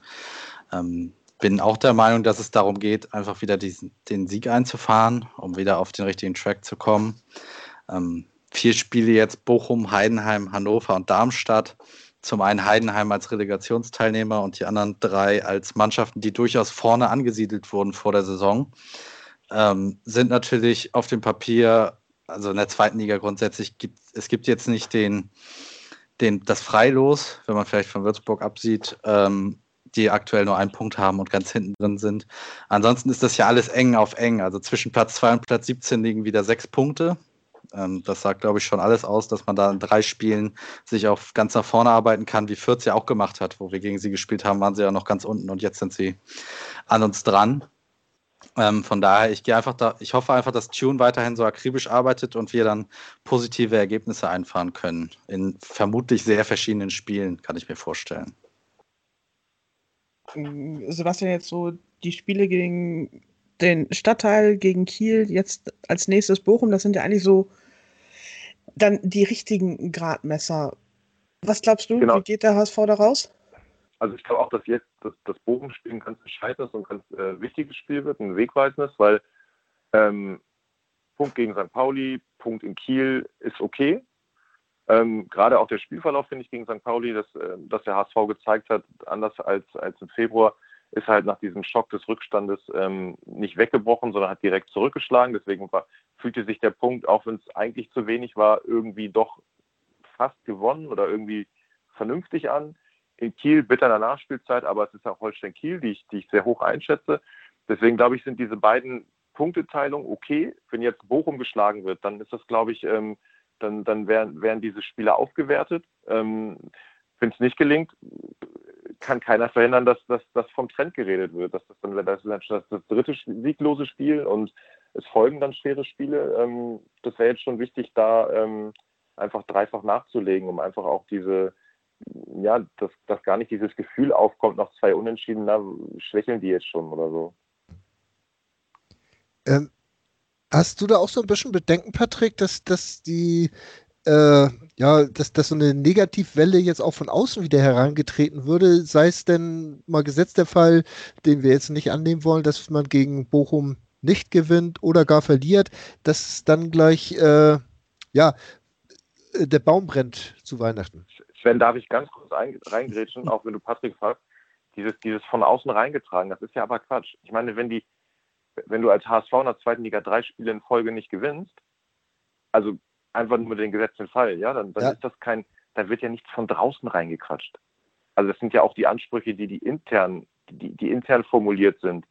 Ähm, bin auch der Meinung, dass es darum geht, einfach wieder diesen, den Sieg einzufahren, um wieder auf den richtigen Track zu kommen. Ähm, vier Spiele jetzt Bochum, Heidenheim, Hannover und Darmstadt. Zum einen Heidenheim als Relegationsteilnehmer und die anderen drei als Mannschaften, die durchaus vorne angesiedelt wurden vor der Saison. Ähm, sind natürlich auf dem Papier, also in der zweiten Liga grundsätzlich, gibt es gibt jetzt nicht den, den, das Freilos, wenn man vielleicht von Würzburg absieht, ähm, die aktuell nur einen Punkt haben und ganz hinten drin sind. Ansonsten ist das ja alles eng auf eng. Also zwischen Platz 2 und Platz 17 liegen wieder sechs Punkte. Ähm, das sagt, glaube ich, schon alles aus, dass man da in drei Spielen sich auch ganz nach vorne arbeiten kann, wie Fürth ja auch gemacht hat. Wo wir gegen sie gespielt haben, waren sie ja noch ganz unten und jetzt sind sie an uns dran. Ähm, von daher, ich gehe einfach da, ich hoffe einfach, dass Tune weiterhin so akribisch arbeitet und wir dann positive Ergebnisse einfahren können. In vermutlich sehr verschiedenen Spielen, kann ich mir vorstellen. Mm, Sebastian, jetzt so die Spiele gegen den Stadtteil, gegen Kiel, jetzt als nächstes Bochum, das sind ja eigentlich so dann die richtigen Gradmesser. Was glaubst du, genau. wie geht der HSV da raus? Also ich glaube auch, dass jetzt das, das Bochum-Spiel ein ganz entscheidendes und ganz äh, wichtiges Spiel wird, ein wegweisendes, weil ähm, Punkt gegen St. Pauli, Punkt in Kiel ist okay. Ähm, Gerade auch der Spielverlauf, finde ich, gegen St. Pauli, dass, äh, dass der HSV gezeigt hat, anders als, als im Februar, ist halt nach diesem Schock des Rückstandes ähm, nicht weggebrochen, sondern hat direkt zurückgeschlagen. Deswegen war, fühlte sich der Punkt, auch wenn es eigentlich zu wenig war, irgendwie doch fast gewonnen oder irgendwie vernünftig an. In Kiel bitter in der Nachspielzeit, aber es ist auch Holstein Kiel, die ich, die ich sehr hoch einschätze. Deswegen glaube ich, sind diese beiden Punkteteilungen okay. Wenn jetzt Bochum geschlagen wird, dann ist das, glaube ich, ähm, dann, dann werden, werden diese Spiele aufgewertet. Ähm, Wenn es nicht gelingt, kann keiner verhindern, dass, dass, dass vom Trend geredet wird. Dass das dann das, das, das dritte sieglose Spiel und es folgen dann schwere Spiele. Ähm, das wäre jetzt schon wichtig, da ähm, einfach dreifach nachzulegen, um einfach auch diese, ja, dass, dass gar nicht dieses Gefühl aufkommt, nach zwei Unentschieden, na, schwächeln die jetzt schon oder so. Ähm, Hast du da auch so ein bisschen Bedenken, Patrick, dass, dass die äh, ja, dass, dass so eine Negativwelle jetzt auch von außen wieder herangetreten würde, sei es denn mal gesetzt der Fall, den wir jetzt nicht annehmen wollen, dass man gegen Bochum nicht gewinnt oder gar verliert, dass dann gleich äh, ja der Baum brennt zu Weihnachten. Sven, darf ich ganz kurz reingrätschen, auch wenn du Patrick fragst, dieses, dieses von außen reingetragen, das ist ja aber Quatsch. Ich meine, wenn die, wenn du als HSV in der zweiten Liga drei Spiele in Folge nicht gewinnst, also einfach nur den gesetzten Fall, ja, dann, dann ja. ist das kein, da wird ja nichts von draußen reingequatscht. Also das sind ja auch die Ansprüche, die die intern, die, die intern formuliert sind.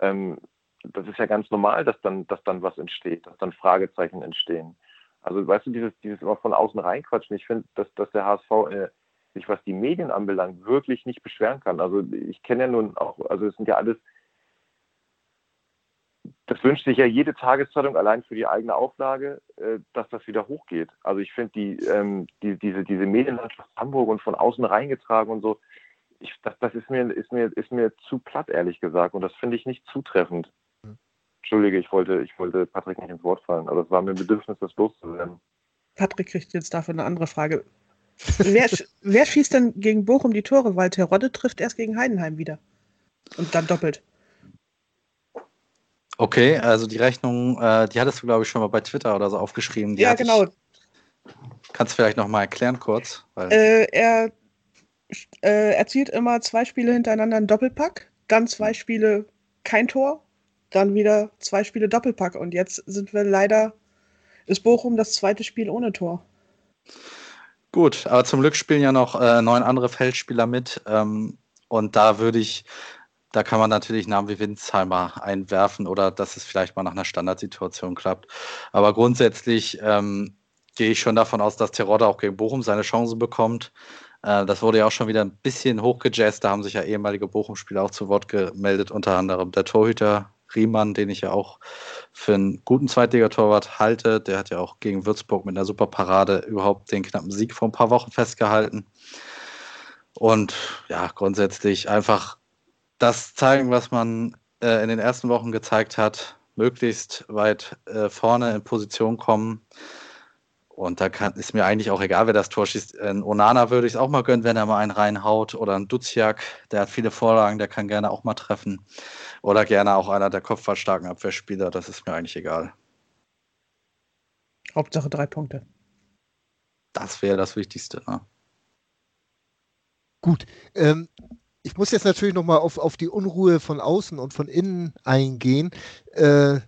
Ähm, das ist ja ganz normal, dass dann, dass dann was entsteht, dass dann Fragezeichen entstehen. Also weißt du, dieses, dieses immer von außen reinquatschen, ich finde, dass, dass der HSV äh, sich, was die Medien anbelangt, wirklich nicht beschweren kann. Also ich kenne ja nun auch, also es sind ja alles das wünscht sich ja jede Tageszeitung allein für die eigene Auflage, äh, dass das wieder hochgeht. Also ich finde die, ähm, die, diese, diese Medienlandschaft Hamburg und von außen reingetragen und so, ich, das, das ist, mir, ist, mir, ist mir zu platt, ehrlich gesagt. Und das finde ich nicht zutreffend. Entschuldige, ich wollte, ich wollte Patrick nicht ins Wort fallen, aber es war mir ein Bedürfnis, das loszuwerden. Patrick kriegt jetzt dafür eine andere Frage. wer, wer schießt denn gegen Bochum die Tore? Weil Terodde trifft erst gegen Heidenheim wieder. Und dann doppelt. Okay, also die Rechnung, äh, die hattest du, glaube ich, schon mal bei Twitter oder so aufgeschrieben. Die ja, genau. Ich, kannst du vielleicht noch mal erklären kurz? Äh, er äh, erzielt immer zwei Spiele hintereinander einen Doppelpack, dann zwei Spiele kein Tor, dann wieder zwei Spiele Doppelpack. Und jetzt sind wir leider, ist Bochum das zweite Spiel ohne Tor. Gut, aber zum Glück spielen ja noch äh, neun andere Feldspieler mit. Ähm, und da würde ich da kann man natürlich Namen wie Winsheimer einwerfen oder dass es vielleicht mal nach einer Standardsituation klappt. Aber grundsätzlich ähm, gehe ich schon davon aus, dass Terodde auch gegen Bochum seine Chancen bekommt. Äh, das wurde ja auch schon wieder ein bisschen hochgejazzt. Da haben sich ja ehemalige Bochum-Spieler auch zu Wort gemeldet, unter anderem der Torhüter Riemann, den ich ja auch für einen guten Zweitligatorwart halte. Der hat ja auch gegen Würzburg mit einer super Parade überhaupt den knappen Sieg vor ein paar Wochen festgehalten. Und ja, grundsätzlich einfach das zeigen, was man äh, in den ersten Wochen gezeigt hat, möglichst weit äh, vorne in Position kommen. Und da kann, ist mir eigentlich auch egal, wer das Tor schießt. Ein Onana würde ich es auch mal gönnen, wenn er mal einen reinhaut. Oder ein Duziak, der hat viele Vorlagen, der kann gerne auch mal treffen. Oder gerne auch einer der kopfballstarken Abwehrspieler, das ist mir eigentlich egal. Hauptsache drei Punkte. Das wäre das Wichtigste. Ne? Gut. Ähm, ich muss jetzt natürlich nochmal auf, auf die Unruhe von außen und von innen eingehen. Äh,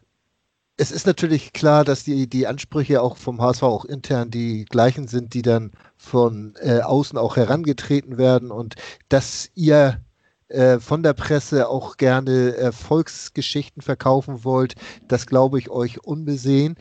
es ist natürlich klar, dass die, die Ansprüche auch vom HSV auch intern die gleichen sind, die dann von äh, außen auch herangetreten werden und dass ihr äh, von der Presse auch gerne Erfolgsgeschichten verkaufen wollt, das glaube ich euch unbesehen.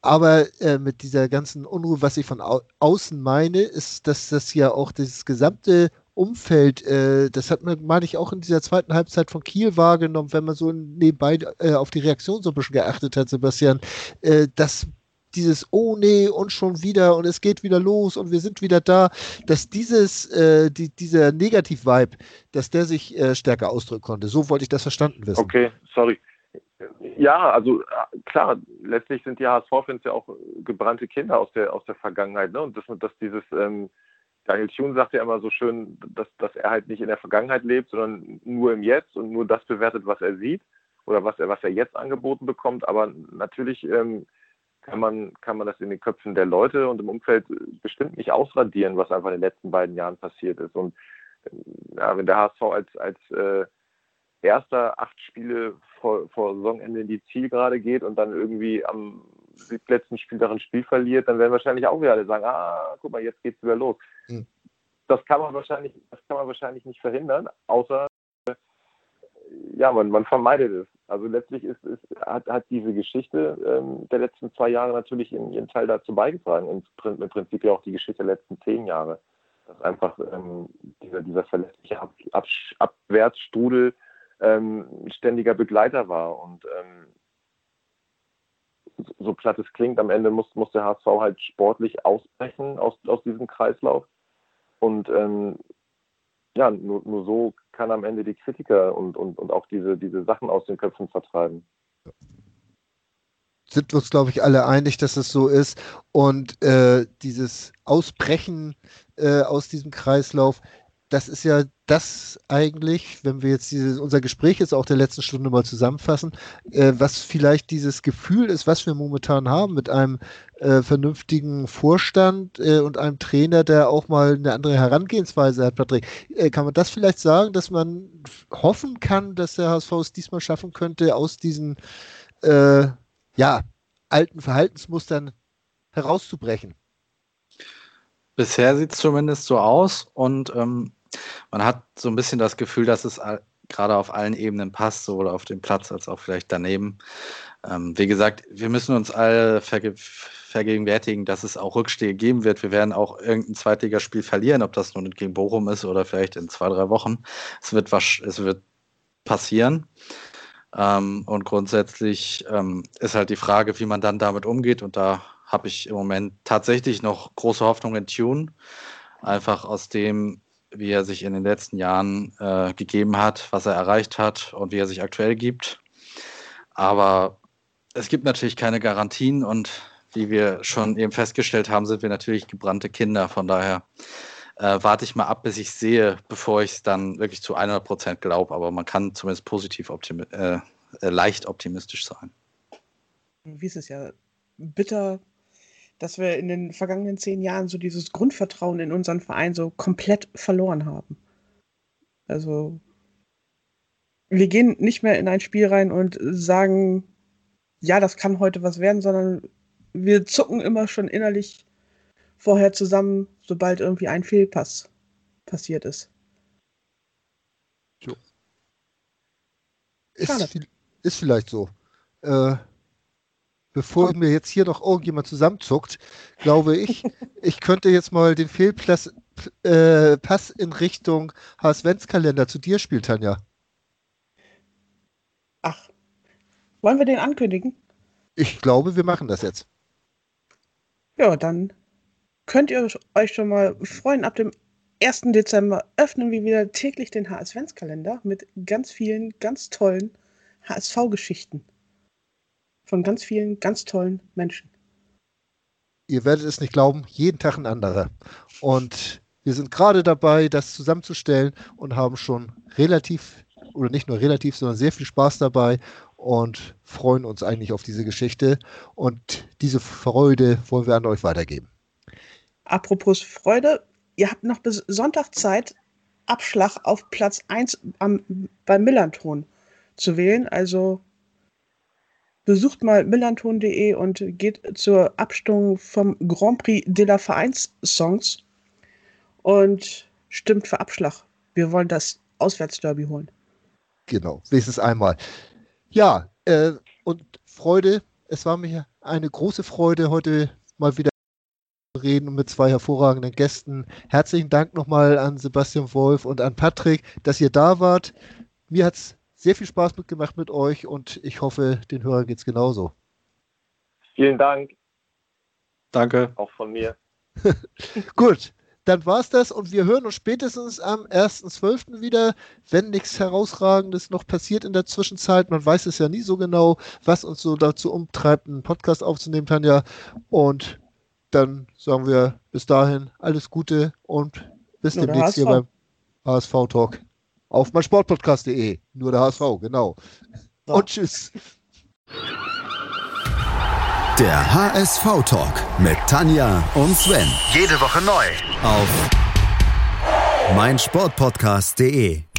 Aber äh, mit dieser ganzen Unruhe, was ich von au außen meine, ist, dass das ja auch das gesamte Umfeld, äh, das hat man, meine ich, auch in dieser zweiten Halbzeit von Kiel wahrgenommen, wenn man so nebenbei äh, auf die Reaktion so ein bisschen geachtet hat, Sebastian, äh, dass dieses Oh nee und schon wieder und es geht wieder los und wir sind wieder da, dass dieses, äh, die, dieser Negativ-Vibe, dass der sich äh, stärker ausdrücken konnte. So wollte ich das verstanden wissen. Okay, sorry. Ja, also äh, klar, letztlich sind die HSV-Fans ja auch gebrannte Kinder aus der, aus der Vergangenheit. Ne? Und dass, dass dieses ähm, Daniel Thune sagt ja immer so schön, dass, dass er halt nicht in der Vergangenheit lebt, sondern nur im Jetzt und nur das bewertet, was er sieht oder was er, was er jetzt angeboten bekommt. Aber natürlich ähm, kann, man, kann man das in den Köpfen der Leute und im Umfeld bestimmt nicht ausradieren, was einfach in den letzten beiden Jahren passiert ist. Und äh, ja, wenn der HSV als, als äh, erster acht Spiele vor, vor Saisonende in die Zielgerade geht und dann irgendwie am letzten Spiel darin Spiel verliert, dann werden wahrscheinlich auch wieder alle sagen, ah, guck mal, jetzt geht's wieder los. Hm. Das kann man wahrscheinlich, das kann man wahrscheinlich nicht verhindern, außer ja, man, man vermeidet es. Also letztlich ist, ist, hat, hat diese Geschichte ähm, der letzten zwei Jahre natürlich in ihren Teil dazu beigetragen. Und im Prinzip ja auch die Geschichte der letzten zehn Jahre. Dass einfach ähm, dieser, dieser verlässliche Ab, Ab, Abwärtsstrudel ähm, ständiger Begleiter war. Und ähm, so platt es klingt, am Ende muss, muss der HSV halt sportlich ausbrechen aus, aus diesem Kreislauf. Und ähm, ja, nur, nur so kann am Ende die Kritiker und, und, und auch diese, diese Sachen aus den Köpfen vertreiben. Sind wir uns, glaube ich, alle einig, dass es so ist. Und äh, dieses Ausbrechen äh, aus diesem Kreislauf, das ist ja das eigentlich, wenn wir jetzt dieses, unser Gespräch jetzt auch der letzten Stunde mal zusammenfassen, äh, was vielleicht dieses Gefühl ist, was wir momentan haben mit einem äh, vernünftigen Vorstand äh, und einem Trainer, der auch mal eine andere Herangehensweise hat, Patrick. Äh, kann man das vielleicht sagen, dass man hoffen kann, dass der HSV es diesmal schaffen könnte, aus diesen äh, ja, alten Verhaltensmustern herauszubrechen? Bisher sieht es zumindest so aus und ähm, man hat so ein bisschen das Gefühl, dass es gerade auf allen Ebenen passt, sowohl auf dem Platz als auch vielleicht daneben. Ähm, wie gesagt, wir müssen uns alle verge vergegenwärtigen, dass es auch Rückschläge geben wird. Wir werden auch irgendein Zweitligaspiel verlieren, ob das nun gegen Bochum ist oder vielleicht in zwei, drei Wochen. Es wird, was, es wird passieren. Ähm, und grundsätzlich ähm, ist halt die Frage, wie man dann damit umgeht. Und da habe ich im Moment tatsächlich noch große Hoffnung in Tune. Einfach aus dem, wie er sich in den letzten Jahren äh, gegeben hat, was er erreicht hat und wie er sich aktuell gibt. Aber es gibt natürlich keine Garantien und wie wir schon eben festgestellt haben, sind wir natürlich gebrannte Kinder. Von daher äh, warte ich mal ab, bis ich sehe, bevor ich es dann wirklich zu 100 Prozent glaube. Aber man kann zumindest positiv optimi äh, äh, leicht optimistisch sein. Wie ist es ja bitter dass wir in den vergangenen zehn Jahren so dieses Grundvertrauen in unseren Verein so komplett verloren haben. Also wir gehen nicht mehr in ein Spiel rein und sagen, ja, das kann heute was werden, sondern wir zucken immer schon innerlich vorher zusammen, sobald irgendwie ein Fehlpass passiert ist. So. Ist, ist vielleicht so. Äh, bevor mir jetzt hier noch irgendjemand zusammenzuckt, glaube ich, ich könnte jetzt mal den Fehlpass äh, Pass in Richtung HSV-Kalender zu dir spielen, Tanja. Ach, wollen wir den ankündigen? Ich glaube, wir machen das jetzt. Ja, dann könnt ihr euch schon mal freuen. Ab dem 1. Dezember öffnen wir wieder täglich den HSV-Kalender mit ganz vielen, ganz tollen HSV-Geschichten. Von ganz vielen, ganz tollen Menschen. Ihr werdet es nicht glauben, jeden Tag ein anderer. Und wir sind gerade dabei, das zusammenzustellen und haben schon relativ, oder nicht nur relativ, sondern sehr viel Spaß dabei und freuen uns eigentlich auf diese Geschichte. Und diese Freude wollen wir an euch weitergeben. Apropos Freude, ihr habt noch bis Sonntag Zeit, Abschlag auf Platz 1 am, beim Millanton zu wählen. Also besucht mal millanton.de und geht zur Abstimmung vom Grand Prix de la Vereinssongs und stimmt für Abschlag. Wir wollen das Auswärtsderby holen. Genau, wenigstens einmal. Ja, äh, und Freude, es war mir eine große Freude, heute mal wieder reden mit zwei hervorragenden Gästen. Herzlichen Dank nochmal an Sebastian Wolf und an Patrick, dass ihr da wart. Mir hat es sehr viel Spaß mitgemacht mit euch und ich hoffe, den Hörern geht es genauso. Vielen Dank. Danke. Auch von mir. Gut, dann war es das und wir hören uns spätestens am 1.12. wieder, wenn nichts Herausragendes noch passiert in der Zwischenzeit. Man weiß es ja nie so genau, was uns so dazu umtreibt, einen Podcast aufzunehmen, Tanja. Und dann sagen wir bis dahin alles Gute und bis Nur demnächst hier beim HSV Talk auf meinsportpodcast.de. Nur der HSV, genau. So. Und tschüss. Der HSV Talk mit Tanja und Sven. Jede Woche neu. Auf meinsportpodcast.de.